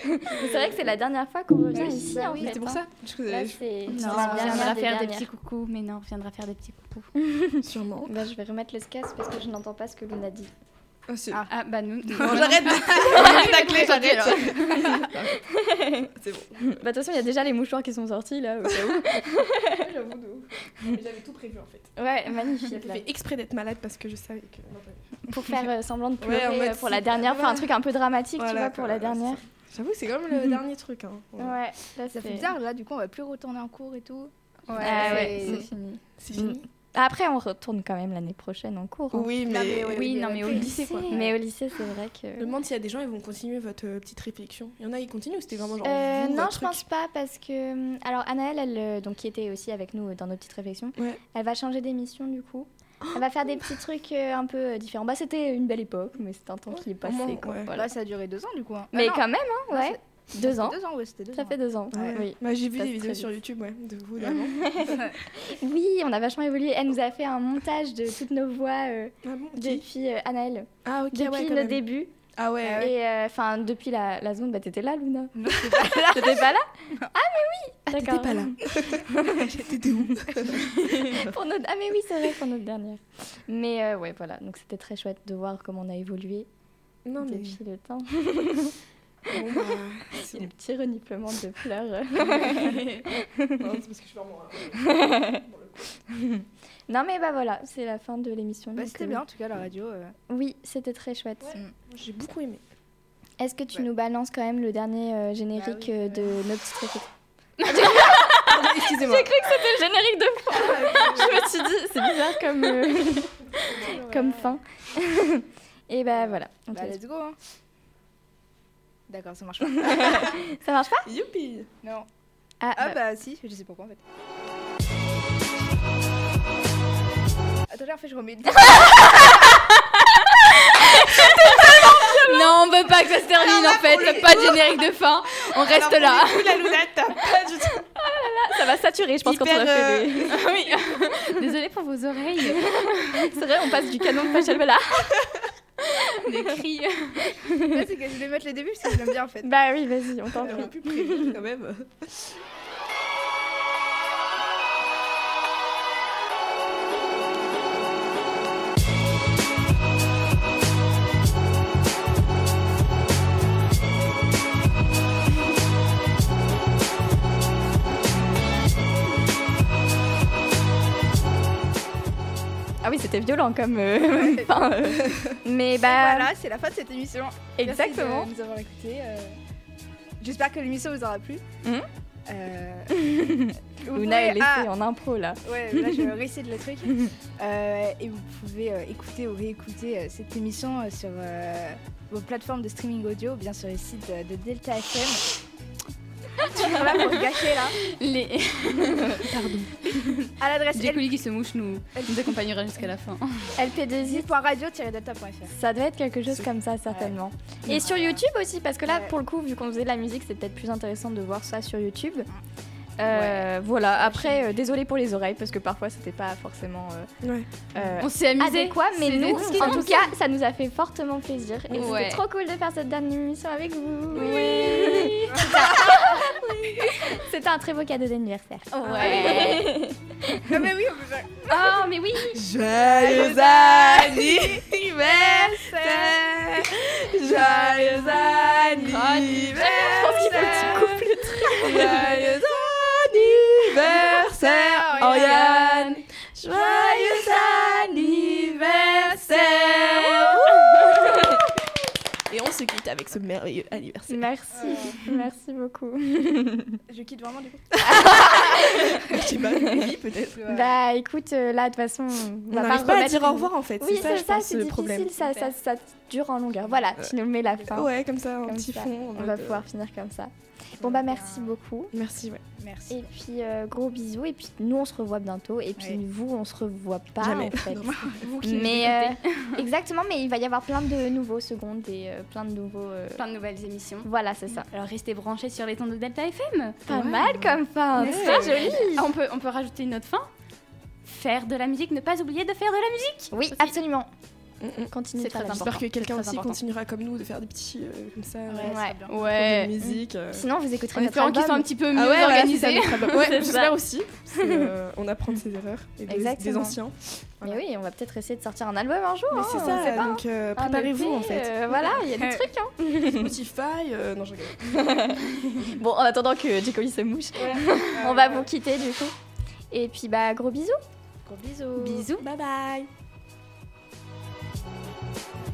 C'est vrai que c'est la dernière fois qu'on revient ici en fait. C'est pour hein. ça Je vous Là, c'est Non, on viendra des faire des petits coucous, mais non, on viendra faire des petits coucous. Sûrement. Bah, je vais remettre le casque parce que je n'entends pas ce que Luna dit. Ah, c'est- Ah, ah, bah nous. Non, j'arrête de tacler, j'arrête. C'est bon. Bah, de toute façon, il y a déjà les mouchoirs qui sont sortis là. Au cas où. J'avoue de ouf. Mais J'avais tout prévu en fait. Ouais, magnifique. J'ai là. fait exprès d'être malade parce que je savais que. Pour faire euh, semblant de pleurer mode euh, pour la dernière, enfin un truc un peu dramatique, tu vois, pour la dernière. J'avoue, c'est quand même le dernier truc. Hein. Ouais. Ouais, là Ça c'est fait bizarre, là, du coup, on va plus retourner en cours et tout. Ouais, Ah ouais, c'est- fini. C'est fini. Après, on retourne quand même l'année prochaine en cours. hein. Oui, Non, mais. oui, non, mais au lycée quoi. Mais au lycée, c'est vrai Je me que. demande s'il y a des gens, ils vont continuer votre euh, petite réflexion. Il y en a, ils continuent ou c'était vraiment genre. Euh, vous, non, je truc pense pas parce que. hum, Alors, Anaëlle, elle, donc, qui était aussi avec nous dans nos petites réflexions, Ouais. elle va changer d'émission du coup. Elle va faire des petits trucs euh, un peu euh, différents. Bah, c'était une belle époque, mais c'est un temps qui est passé. Vraiment, quoi. ouais. Voilà. Là, ça a duré deux ans, du coup. hein. Mais Ah, quand même, hein, ouais. Deux ans. Deux ans, ouais, c'était deux Ça ans. fait deux ans. Ouais. Oui. Bah, j'ai vu Ça, des vidéos sur. YouTube, ouais, de vous d'avant. Oui, on a vachement évolué. Elle nous a fait un montage de toutes nos voix euh, Ah bon depuis euh, Anaëlle. Ah, ok, Depuis le même. début. Ah ouais. Et euh, enfin, depuis la, la zone, bah t'étais là, Luna. Non, j'étais pas là. T'étais pas là Ah, mais oui Ah, t'étais pas là. J'étais où pour notre... Ah, mais oui, c'est vrai, pour notre dernière. Mais euh, ouais, voilà. Donc c'était très chouette de voir comment on a évolué Non, mais. depuis le temps. Bon, bah, c'est Le petit reniflement de pleurs. Non, c'est parce que je suis vraiment. non, mais bah voilà, c'est la fin de l'émission. Bah, c'était euh, bien, en tout cas, la radio. euh. Oui, c'était très chouette. J'ai beaucoup aimé. Est-ce que tu Ouais. nous balances quand même le dernier euh, générique Bah oui, euh, de nos petites réflexions excusez-moi. J'ai cru que c'était le générique de fin. Je me suis dit, c'est bizarre comme, euh, comme fin. Et bah voilà. on Bah, let's go. hein. D'accord, ça marche pas. Ça marche pas? Youpi non. Ah, Ah, bah, bah, si, je sais pourquoi en fait. Attendez, en fait, je remets. Non, on veut pas que ça se termine en fait. Pas de générique de fin. On reste là. la lunette, t'as pas du tout. ça va saturer, je pense, quand on a Hyper, fait les... oui. Désolée pour vos oreilles. C'est vrai, on passe du canon de Pachel là. Les cris. Là, c'est que je vais mettre les débuts parce que je l'aime bien en fait. Bah oui, vas-y, on t'en On prie. pu prévenir quand même. C'était violent comme euh, euh. Mais bah, Voilà, c'est la fin de cette émission. exactement. Merci de nous avoir écoutés. euh. J'espère que l'émission vous aura plu. Mhm. Euh, vous Luna pouvez- est laissée ah, en impro là. Ouais, là je vais réessayer de le truc. Euh, et vous pouvez euh, écouter ou réécouter euh, cette émission euh, sur euh, vos plateformes de streaming audio, bien sur les sites euh, de Delta FM. Tu es là pour gâcher là. Les À l'adresse des colis qui se mouchent nous, nous accompagnera jusqu'à la fin. lp2i.radio-delta.fr. Ça doit être quelque chose comme ça, certainement. Et sur YouTube aussi, parce que là, Ouais. pour le coup, vu qu'on faisait de la musique, c'est peut-être plus intéressant de voir ça sur YouTube. Euh, Voilà, après, euh, désolé pour les oreilles, parce que parfois, c'était pas forcément euh, Ouais. euh, On s'est amusé. adéquat, mais nous, en tout cas, ça nous a fait fortement plaisir. Et Ouais. c'était trop cool de faire cette dernière émission avec vous. Oui. C'était un très beau cadeau d'anniversaire. Ouais. Non mais oui, on peut faire. Oh, mais oui. Joyeux anniversaire Joyeux anniversaire Je pense qu'il faut que tu coupes le truc. Joyeux anniversaire Oriane Joyeux anniversaire se quitte avec ce merveilleux anniversaire. Merci, merci beaucoup. Je quitte vraiment du coup. Je sais pas, oui, peut-être. Bah écoute, euh, là de toute façon, on On va pas pas à dire au revoir en fait. Oui, c'est ça, ça, c'est le difficile, problème. ça, ça, ça dure en longueur. Voilà, tu nous mets la fin. Ouais, comme ça, un Comme petit ça. fond. en On va pouvoir finir comme ça. Bon bah merci beaucoup. Merci, ouais. Merci. Et puis euh, gros bisous. Et puis nous on se revoit bientôt. Et puis vous on se revoit pas Jamais. en fait. Vous qui mais euh, exactement, mais il va y avoir plein de nouveaux secondes et euh, plein de nouveaux. euh, Plein de nouvelles émissions. Voilà, c'est ça. Alors restez branchés sur les tons de Delta FM. Pas mal comme fin. Ouais. C'est joli. Ah, on, peut, on peut rajouter une autre fin Faire de la musique, ne pas oublier de faire de la musique. Oui, Aussi. absolument. Mm, mm. Continue. J'espère que quelqu'un aussi important. continuera comme nous de faire des petits euh, comme ça. euh, Ouais, Ouais. Ouais. de musique. euh. Sinon vous écouterez En notre espérant qu'ils album. soient un petit peu mieux Ah ouais, organisés. album. Ouais, C'est j'espère aussi. Euh, on apprend de ses erreurs et des, Exactement. des anciens. Mais oui, on va peut-être essayer de sortir un album un jour. Hein, c'est on ça, pas, donc euh, Un préparez-vous en fait. euh, voilà, il y a des trucs. Hein. Spotify, euh, non je rigole. Bon, en attendant que Jacobi se mouche, on va vous quitter du coup. Et puis bah gros bisous. Gros bisous. Bisous. Bye bye. Thank you.